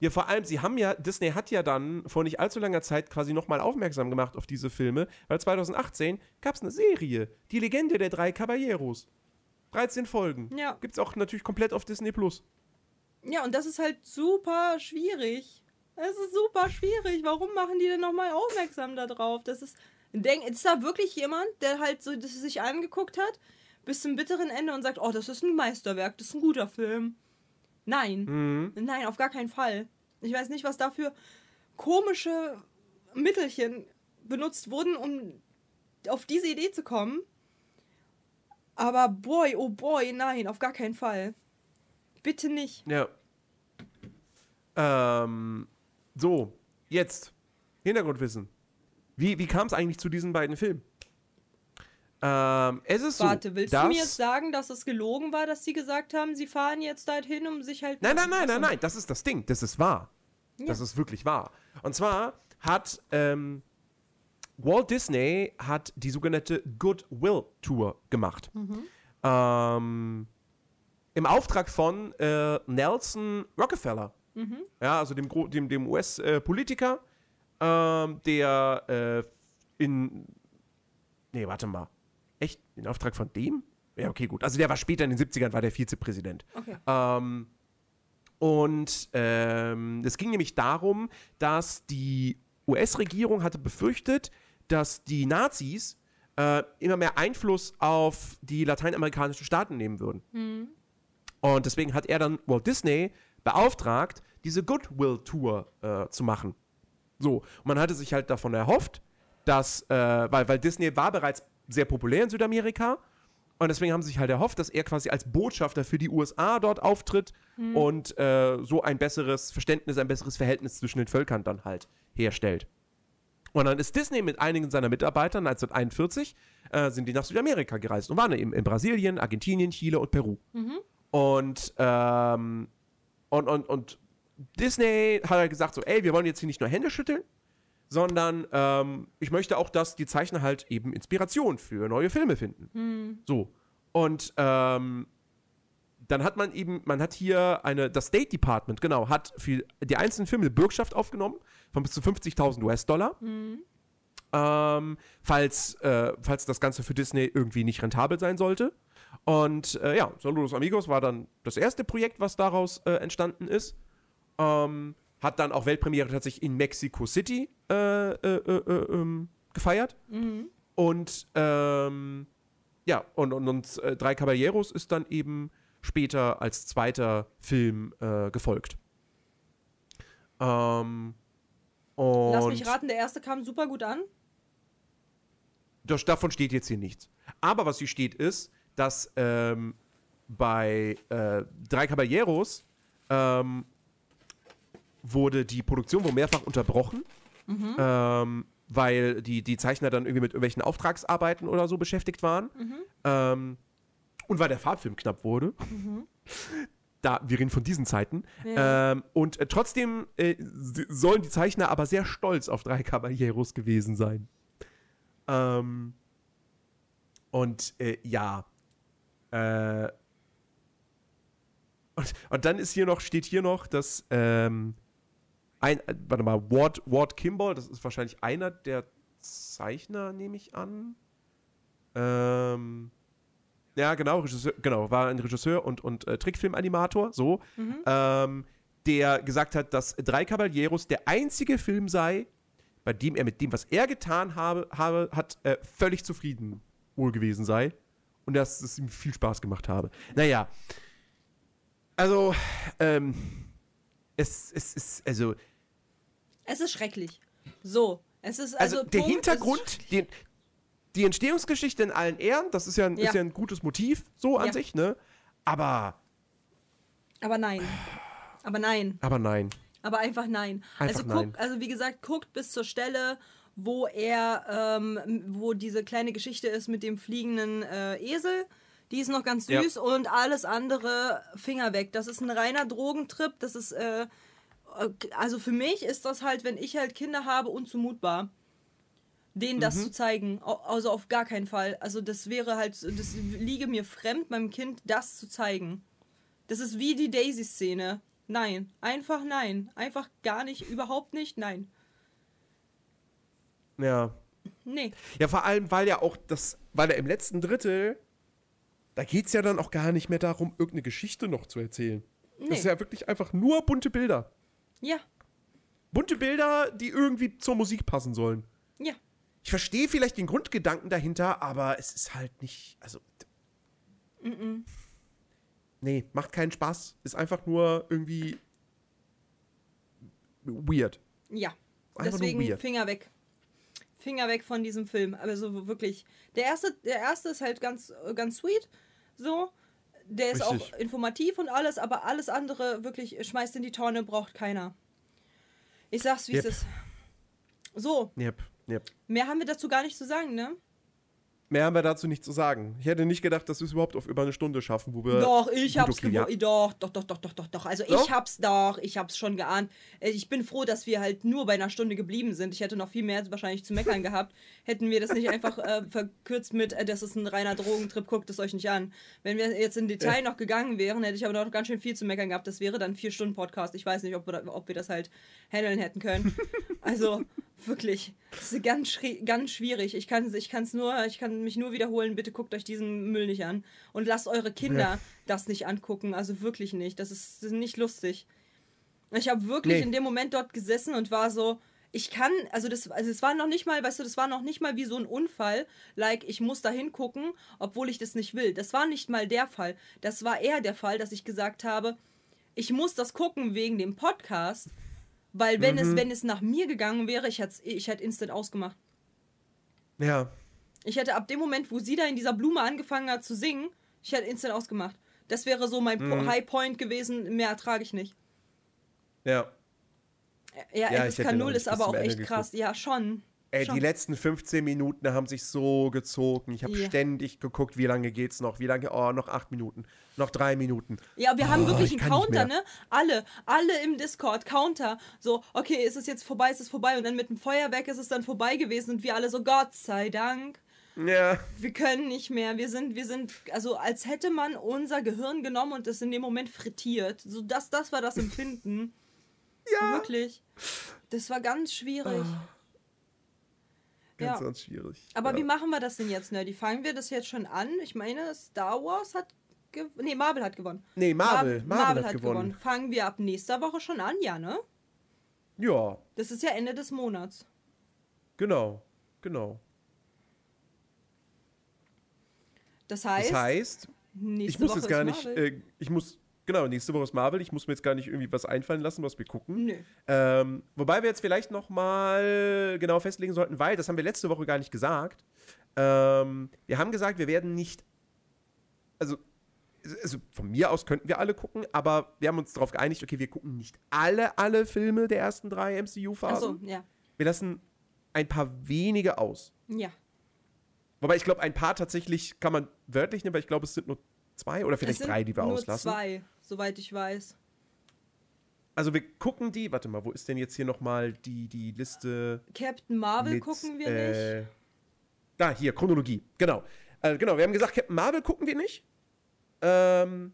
Ja, vor allem, sie haben ja, Disney hat ja dann vor nicht allzu langer Zeit quasi nochmal aufmerksam gemacht auf diese Filme, weil 2018 gab es eine Serie, Die Legende der drei Caballeros. 13 Folgen. Ja. Gibt's auch natürlich komplett auf Disney Plus. Ja, und das ist halt super schwierig. Es ist super schwierig. Warum machen die denn nochmal aufmerksam darauf? Das ist. Denk, ist da wirklich jemand, der halt so das sich angeguckt hat, bis zum bitteren Ende und sagt, oh, das ist ein Meisterwerk, das ist ein guter Film. Nein. Mhm. Nein, auf gar keinen Fall. Ich weiß nicht, was da für komische Mittelchen benutzt wurden, um auf diese Idee zu kommen. Aber boy, oh boy, nein, auf gar keinen Fall. Bitte nicht. Ja. Ähm, so, jetzt. Hintergrundwissen. Wie, wie kam es eigentlich zu diesen beiden Filmen? Ähm, es ist Warte, so, willst du mir jetzt sagen, dass es gelogen war, dass sie gesagt haben, sie fahren jetzt dorthin, um sich halt. Nein, nein, nein, nein, nein, das ist das Ding. Das ist wahr. Ja. Das ist wirklich wahr. Und zwar hat ähm, Walt Disney hat die sogenannte Goodwill Tour gemacht. Mhm. Ähm, Im Auftrag von äh, Nelson Rockefeller. Mhm. Ja, also dem, dem, dem US-Politiker, ähm, der äh, in. Nee, warte mal. Echt? In Auftrag von dem? Ja, okay, gut. Also der war später in den 70ern, war der Vizepräsident. Okay. Ähm, und ähm, es ging nämlich darum, dass die US-Regierung hatte befürchtet, dass die Nazis äh, immer mehr Einfluss auf die lateinamerikanischen Staaten nehmen würden. Und deswegen hat er dann Walt Disney beauftragt, diese Goodwill-Tour äh, zu machen. So, und man hatte sich halt davon erhofft, dass, äh, weil, weil Disney war bereits sehr populär in Südamerika und deswegen haben sie sich halt erhofft, dass er quasi als Botschafter für die USA dort auftritt und äh, so ein besseres Verständnis, ein besseres Verhältnis zwischen den Völkern dann halt herstellt. Und dann ist Disney mit einigen seiner Mitarbeitern 1941 äh, sind die nach Südamerika gereist und waren eben in Brasilien, Argentinien, Chile und Peru. Und, ähm, und, und, und Disney hat halt gesagt so, ey, wir wollen jetzt hier nicht nur Hände schütteln, sondern ähm, ich möchte auch, dass die Zeichner halt eben Inspiration für neue Filme finden. So. Und ähm, dann hat man eben, man hat hier eine, das State Department, genau, hat für die einzelnen Filme eine Bürgschaft aufgenommen von bis zu 50.000 US-Dollar. Ähm, falls, äh, falls das Ganze für Disney irgendwie nicht rentabel sein sollte. Und äh, ja, Saludos Amigos war dann das erste Projekt, was daraus äh, entstanden ist. Ähm, hat dann auch Weltpremiere tatsächlich in Mexico City äh, äh, äh, äh, ähm, gefeiert. Und ähm, ja, und, und, und äh, Drei Caballeros ist dann eben später als zweiter Film gefolgt. Ähm, Lass mich raten, der erste kam super gut an. das, davon steht jetzt hier nichts. Aber was hier steht, ist, dass ähm, bei äh, Drei Caballeros ähm, wurde die Produktion wohl mehrfach unterbrochen, ähm, weil die, die Zeichner dann irgendwie mit irgendwelchen Auftragsarbeiten oder so beschäftigt waren. Ähm, und weil der Farbfilm knapp wurde. Da, wir reden von diesen Zeiten. Ja. Ähm, und äh, trotzdem äh, sollen die Zeichner aber sehr stolz auf drei Caballeros gewesen sein. Ähm, und äh, ja. Äh, und, und dann ist hier noch, steht hier noch, dass ähm, ein, äh, warte mal, Ward, Ward Kimball, das ist wahrscheinlich einer der Zeichner, nehme ich an. Ähm, ja, genau, Regisseur, genau, war ein Regisseur und, und äh, Trickfilmanimator, so, ähm, der gesagt hat, dass Drei Caballeros der einzige Film sei, bei dem er mit dem, was er getan habe, habe hat, äh, völlig zufrieden wohl gewesen sei. Und dass es ihm viel Spaß gemacht habe. Naja. Also, ähm, es, es ist, also, Es ist schrecklich. So, es ist also, also. der Punkt, Hintergrund, die, die Entstehungsgeschichte in allen Ehren, das ist ja, ein, Ja. ist ja ein gutes Motiv, so an Ja. sich, ne? Aber, Aber nein. Aber nein. aber nein. Aber einfach nein. Einfach also nein. guckt, also wie gesagt, guckt bis zur Stelle, wo er, ähm, wo diese kleine Geschichte ist mit dem fliegenden äh, Esel. Die ist noch ganz Ja. süß und alles andere Finger weg. Das ist ein reiner Drogentrip. Das ist, äh, äh, also für mich ist das halt, wenn ich halt Kinder habe, unzumutbar, denen das zu zeigen. Also auf gar keinen Fall. Also das wäre halt, das liege mir fremd, meinem Kind das zu zeigen. Das ist wie die Daisy-Szene. Nein, einfach nein. Einfach gar nicht, überhaupt nicht, nein. Ja. Nee. Ja, vor allem, weil ja auch das, weil er im letzten Drittel, da geht es ja dann auch gar nicht mehr darum, irgendeine Geschichte noch zu erzählen. Nee. Das ist ja wirklich einfach nur bunte Bilder. Ja, Bunte Bilder, die irgendwie zur Musik passen sollen. ja. Ich verstehe vielleicht den Grundgedanken dahinter, aber es ist halt nicht, also. Nee, macht keinen Spaß. Ist einfach nur irgendwie weird. Ja. Einfach nur Deswegen weird. Finger weg. Finger weg von diesem Film. Also wirklich. Der erste, der erste ist halt ganz, ganz sweet. So. Der ist Richtig. auch informativ und alles, aber alles andere wirklich schmeißt in die Tonne, braucht keiner. Ich sag's, wie Yep. es ist. So, Yep, yep. mehr haben wir dazu gar nicht zu sagen, ne? Mehr haben wir dazu nicht zu sagen. Ich hätte nicht gedacht, dass wir es überhaupt auf über eine Stunde schaffen, wo wir. Doch, ich hab's okay, ja. Doch, doch, doch, doch, doch, doch, doch. Also Doch? ich hab's doch, ich hab's schon geahnt. Äh, Ich bin froh, dass wir halt nur bei einer Stunde geblieben sind. Ich hätte noch viel mehr wahrscheinlich zu meckern gehabt. Hätten wir das nicht einfach äh, verkürzt mit, äh, das ist ein reiner Drogentrip, guckt es euch nicht an. Wenn wir jetzt in Detail noch gegangen wären, hätte ich aber noch ganz schön viel zu meckern gehabt. Das wäre dann vier Stunden Podcast. Ich weiß nicht, ob ob wir das halt handeln hätten können. Also wirklich, das ist ganz, ganz schwierig. Ich kann ich kann's nur, ich kann mich nur wiederholen. Bitte guckt euch diesen Müll nicht an und lasst eure Kinder Ja. das nicht angucken. Also wirklich nicht. Das ist, das ist nicht lustig. Ich habe wirklich Nee. in dem Moment dort gesessen und war so, ich kann, also das, also es war noch nicht mal, weißt du, das war noch nicht mal wie so ein Unfall, like ich muss da hingucken, obwohl ich das nicht will. Das war nicht mal der Fall. Das war eher der Fall, dass ich gesagt habe, ich muss das gucken wegen dem Podcast, weil wenn es, wenn es nach mir gegangen wäre, ich hätte ich hätte instant ausgemacht. Ja. Ich hätte ab dem Moment, wo sie da in dieser Blume angefangen hat zu singen, ich hätte instant ausgemacht. Das wäre so mein Po- High Point gewesen, mehr ertrage ich nicht. Ja. Ja, Ja, FSK hätte noch 0 nicht ist aber auch echt krass. Ja, schon. Ey, Schon. die letzten 15 Minuten haben sich so gezogen. Ich habe Ja. ständig geguckt, wie lange geht's noch? Wie lange? Oh, noch acht Minuten. Noch drei Minuten. Ja, wir haben Oh, wirklich ich einen Counter, ne? Alle, alle im Discord, Counter. So, okay, ist es jetzt vorbei, ist es vorbei. Und dann mit dem Feuerwerk ist es dann vorbei gewesen und wir alle so, Gott sei Dank. Ja. Wir können nicht mehr. Wir sind, wir sind, also als hätte man unser Gehirn genommen und es in dem Moment frittiert. So, das, das war das Empfinden. Ja. Wirklich. Das war ganz schwierig. Ganz, Ja. ganz schwierig. Aber ja. wie machen wir das denn jetzt, Nerdy? Fangen wir das jetzt schon an? Ich meine, Star Wars hat gewonnen. Nee, Marvel hat gewonnen. Nee, Marvel. Mar- Marvel, hat, gewonnen. Fangen wir ab nächster Woche schon an, ja, ne? Ja, Das ist ja Ende des Monats. genau. Genau. Das heißt, Das heißt, ich muss Woche jetzt gar nicht, Marvel. äh, ich muss, genau, nächste Woche ist Marvel, ich muss mir jetzt gar nicht irgendwie was einfallen lassen, was wir gucken. Nö. Ähm, wobei wir jetzt vielleicht noch mal genau festlegen sollten, weil, das haben wir letzte Woche gar nicht gesagt, ähm, wir haben gesagt, wir werden nicht, also, also von mir aus könnten wir alle gucken, aber wir haben uns darauf geeinigt, okay, wir gucken nicht alle, alle Filme der ersten drei MCU-Phasen. Achso, ja. Wir lassen ein paar wenige aus. Ja. Wobei ich glaube, ein paar tatsächlich kann man wörtlich nehmen, weil ich glaube, es sind nur zwei oder vielleicht drei, die wir nur auslassen. zwei, soweit ich weiß. Also wir gucken die, warte mal, wo ist denn jetzt hier nochmal die, die Liste? Captain Marvel mit, gucken wir äh, nicht. Da, hier, Chronologie, genau. Äh, genau, wir haben gesagt, Captain Marvel gucken wir nicht. Ähm,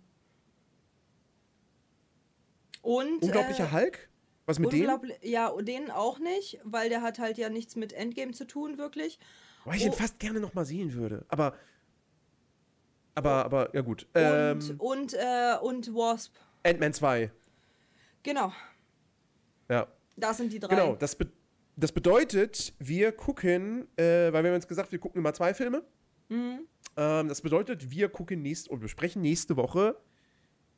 Und Unglaublicher äh, Hulk? Was mit dem? ja, und den auch nicht, weil der hat halt ja nichts mit Endgame zu tun, wirklich. Weil ich ihn oh. fast gerne nochmal sehen würde. Aber, aber, aber, ja gut. Und, Ähm, und, äh, und Wasp. Ant-Man 2. Genau, Ja. da sind die drei. Genau, das, be das bedeutet, wir gucken, äh, weil wir haben uns gesagt, wir gucken immer zwei Filme. Mhm. Ähm, das bedeutet, wir gucken nächst und besprechen nächste Woche,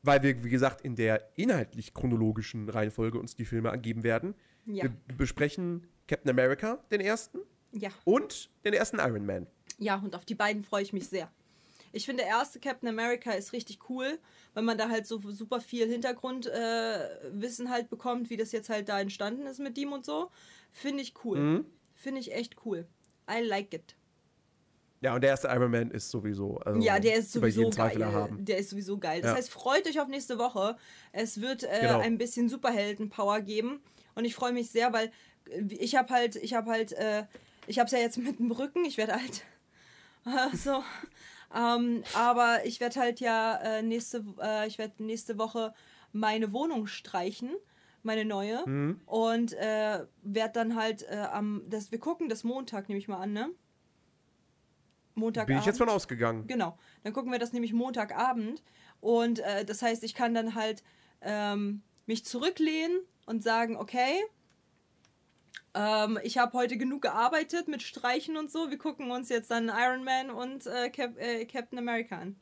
weil wir, wie gesagt, in der inhaltlich chronologischen Reihenfolge uns die Filme angeben werden. Ja. Wir besprechen Captain America, den ersten, Ja. und den ersten Iron Man. Ja, und auf die beiden freue ich mich sehr. Ich finde, der erste Captain America ist richtig cool, weil man da halt so super viel Hintergrundwissen äh, halt bekommt, wie das jetzt halt da entstanden ist mit ihm und so. Finde ich cool. Mhm. Finde ich echt cool. I like it. Ja, und der erste Iron Man ist sowieso. Also Ja, der ist sowieso geil. erhaben. Der ist sowieso geil. Das Ja. heißt, freut euch auf nächste Woche. Es wird äh, Genau. ein bisschen Superhelden-Power geben. Und ich freue mich sehr, weil äh, ich habe halt, ich habe halt, äh, ich habe es ja jetzt mit dem Rücken. Ich werde alt. so. Ähm, aber ich werde halt ja äh, nächste, äh, ich werde nächste Woche meine Wohnung streichen, meine neue. Mhm. Und äh, werde dann halt äh, am, das, wir gucken das Montag, nehme ich mal an, ne? Montagabend. Bin ich jetzt von ausgegangen. Genau. Dann gucken wir das nämlich Montagabend. Und äh, das heißt, ich kann dann halt ähm, mich zurücklehnen und sagen, okay, ähm, ich habe heute genug gearbeitet mit Streichen und so. Wir gucken uns jetzt dann Iron Man und äh, Cap äh, Captain America an.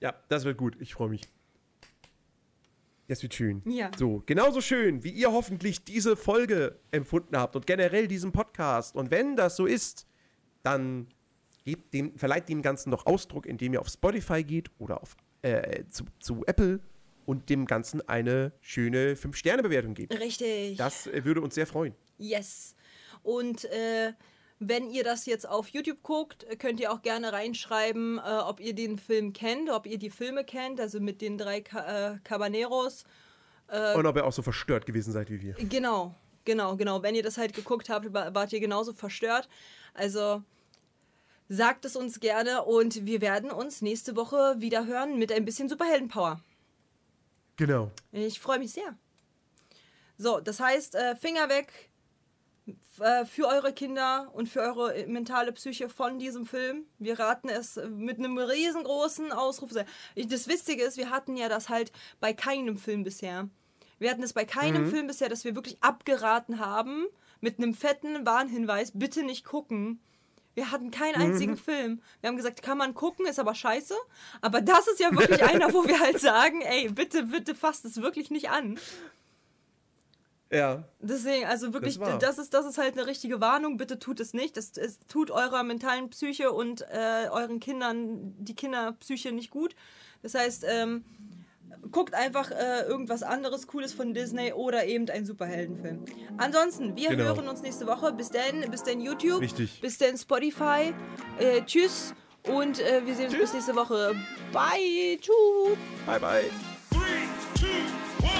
Ja, das wird gut. Ich freue mich. Das wird schön. Ja. So, genauso schön, wie ihr hoffentlich diese Folge empfunden habt und generell diesen Podcast. Und wenn das so ist, dann gebt dem, verleiht dem Ganzen noch Ausdruck, indem ihr auf Spotify geht oder auf, äh, zu, zu Apple und dem Ganzen eine schöne 5-Sterne-Bewertung gebt. Richtig. Das äh, würde uns sehr freuen. Yes. Und äh, wenn ihr das jetzt auf YouTube guckt, könnt ihr auch gerne reinschreiben, äh, ob ihr den Film kennt, ob ihr die Filme kennt, also mit den drei Ca äh, Cabaneros. und ob ihr auch so verstört gewesen seid wie wir. Genau, genau, genau. Wenn ihr das halt geguckt habt, wa- wart ihr genauso verstört. Also sagt es uns gerne und wir werden uns nächste Woche wieder hören mit ein bisschen Superheldenpower. Genau. Ich freue mich sehr. So, das heißt, äh, Finger weg äh, für eure Kinder und für eure äh, mentale Psyche von diesem Film. Wir raten es mit einem riesengroßen Ausruf. Das Witzige ist, wir hatten ja das halt bei keinem Film bisher. Wir hatten es bei keinem Film bisher, dass wir wirklich abgeraten haben mit einem fetten Warnhinweis, bitte nicht gucken. Wir hatten keinen einzigen Film. Wir haben gesagt, kann man gucken, ist aber scheiße. Aber das ist ja wirklich einer, wo wir halt sagen, ey, bitte, bitte fasst es wirklich nicht an. Ja. Deswegen, also wirklich, Das das, ist, das ist halt eine richtige Warnung. Bitte tut es nicht. Das, es tut eurer mentalen Psyche und äh, euren Kindern die Kinderpsyche nicht gut. Das heißt, ähm, guckt einfach äh, irgendwas anderes Cooles von Disney oder eben einen Superheldenfilm. Ansonsten, wir genau. hören uns nächste Woche. Bis denn, bis denn YouTube. Richtig. Bis denn Spotify. Äh, tschüss und äh, wir sehen uns tschüss. bis nächste Woche. Bye. Tschüss. Bye, bye. Three, two, one.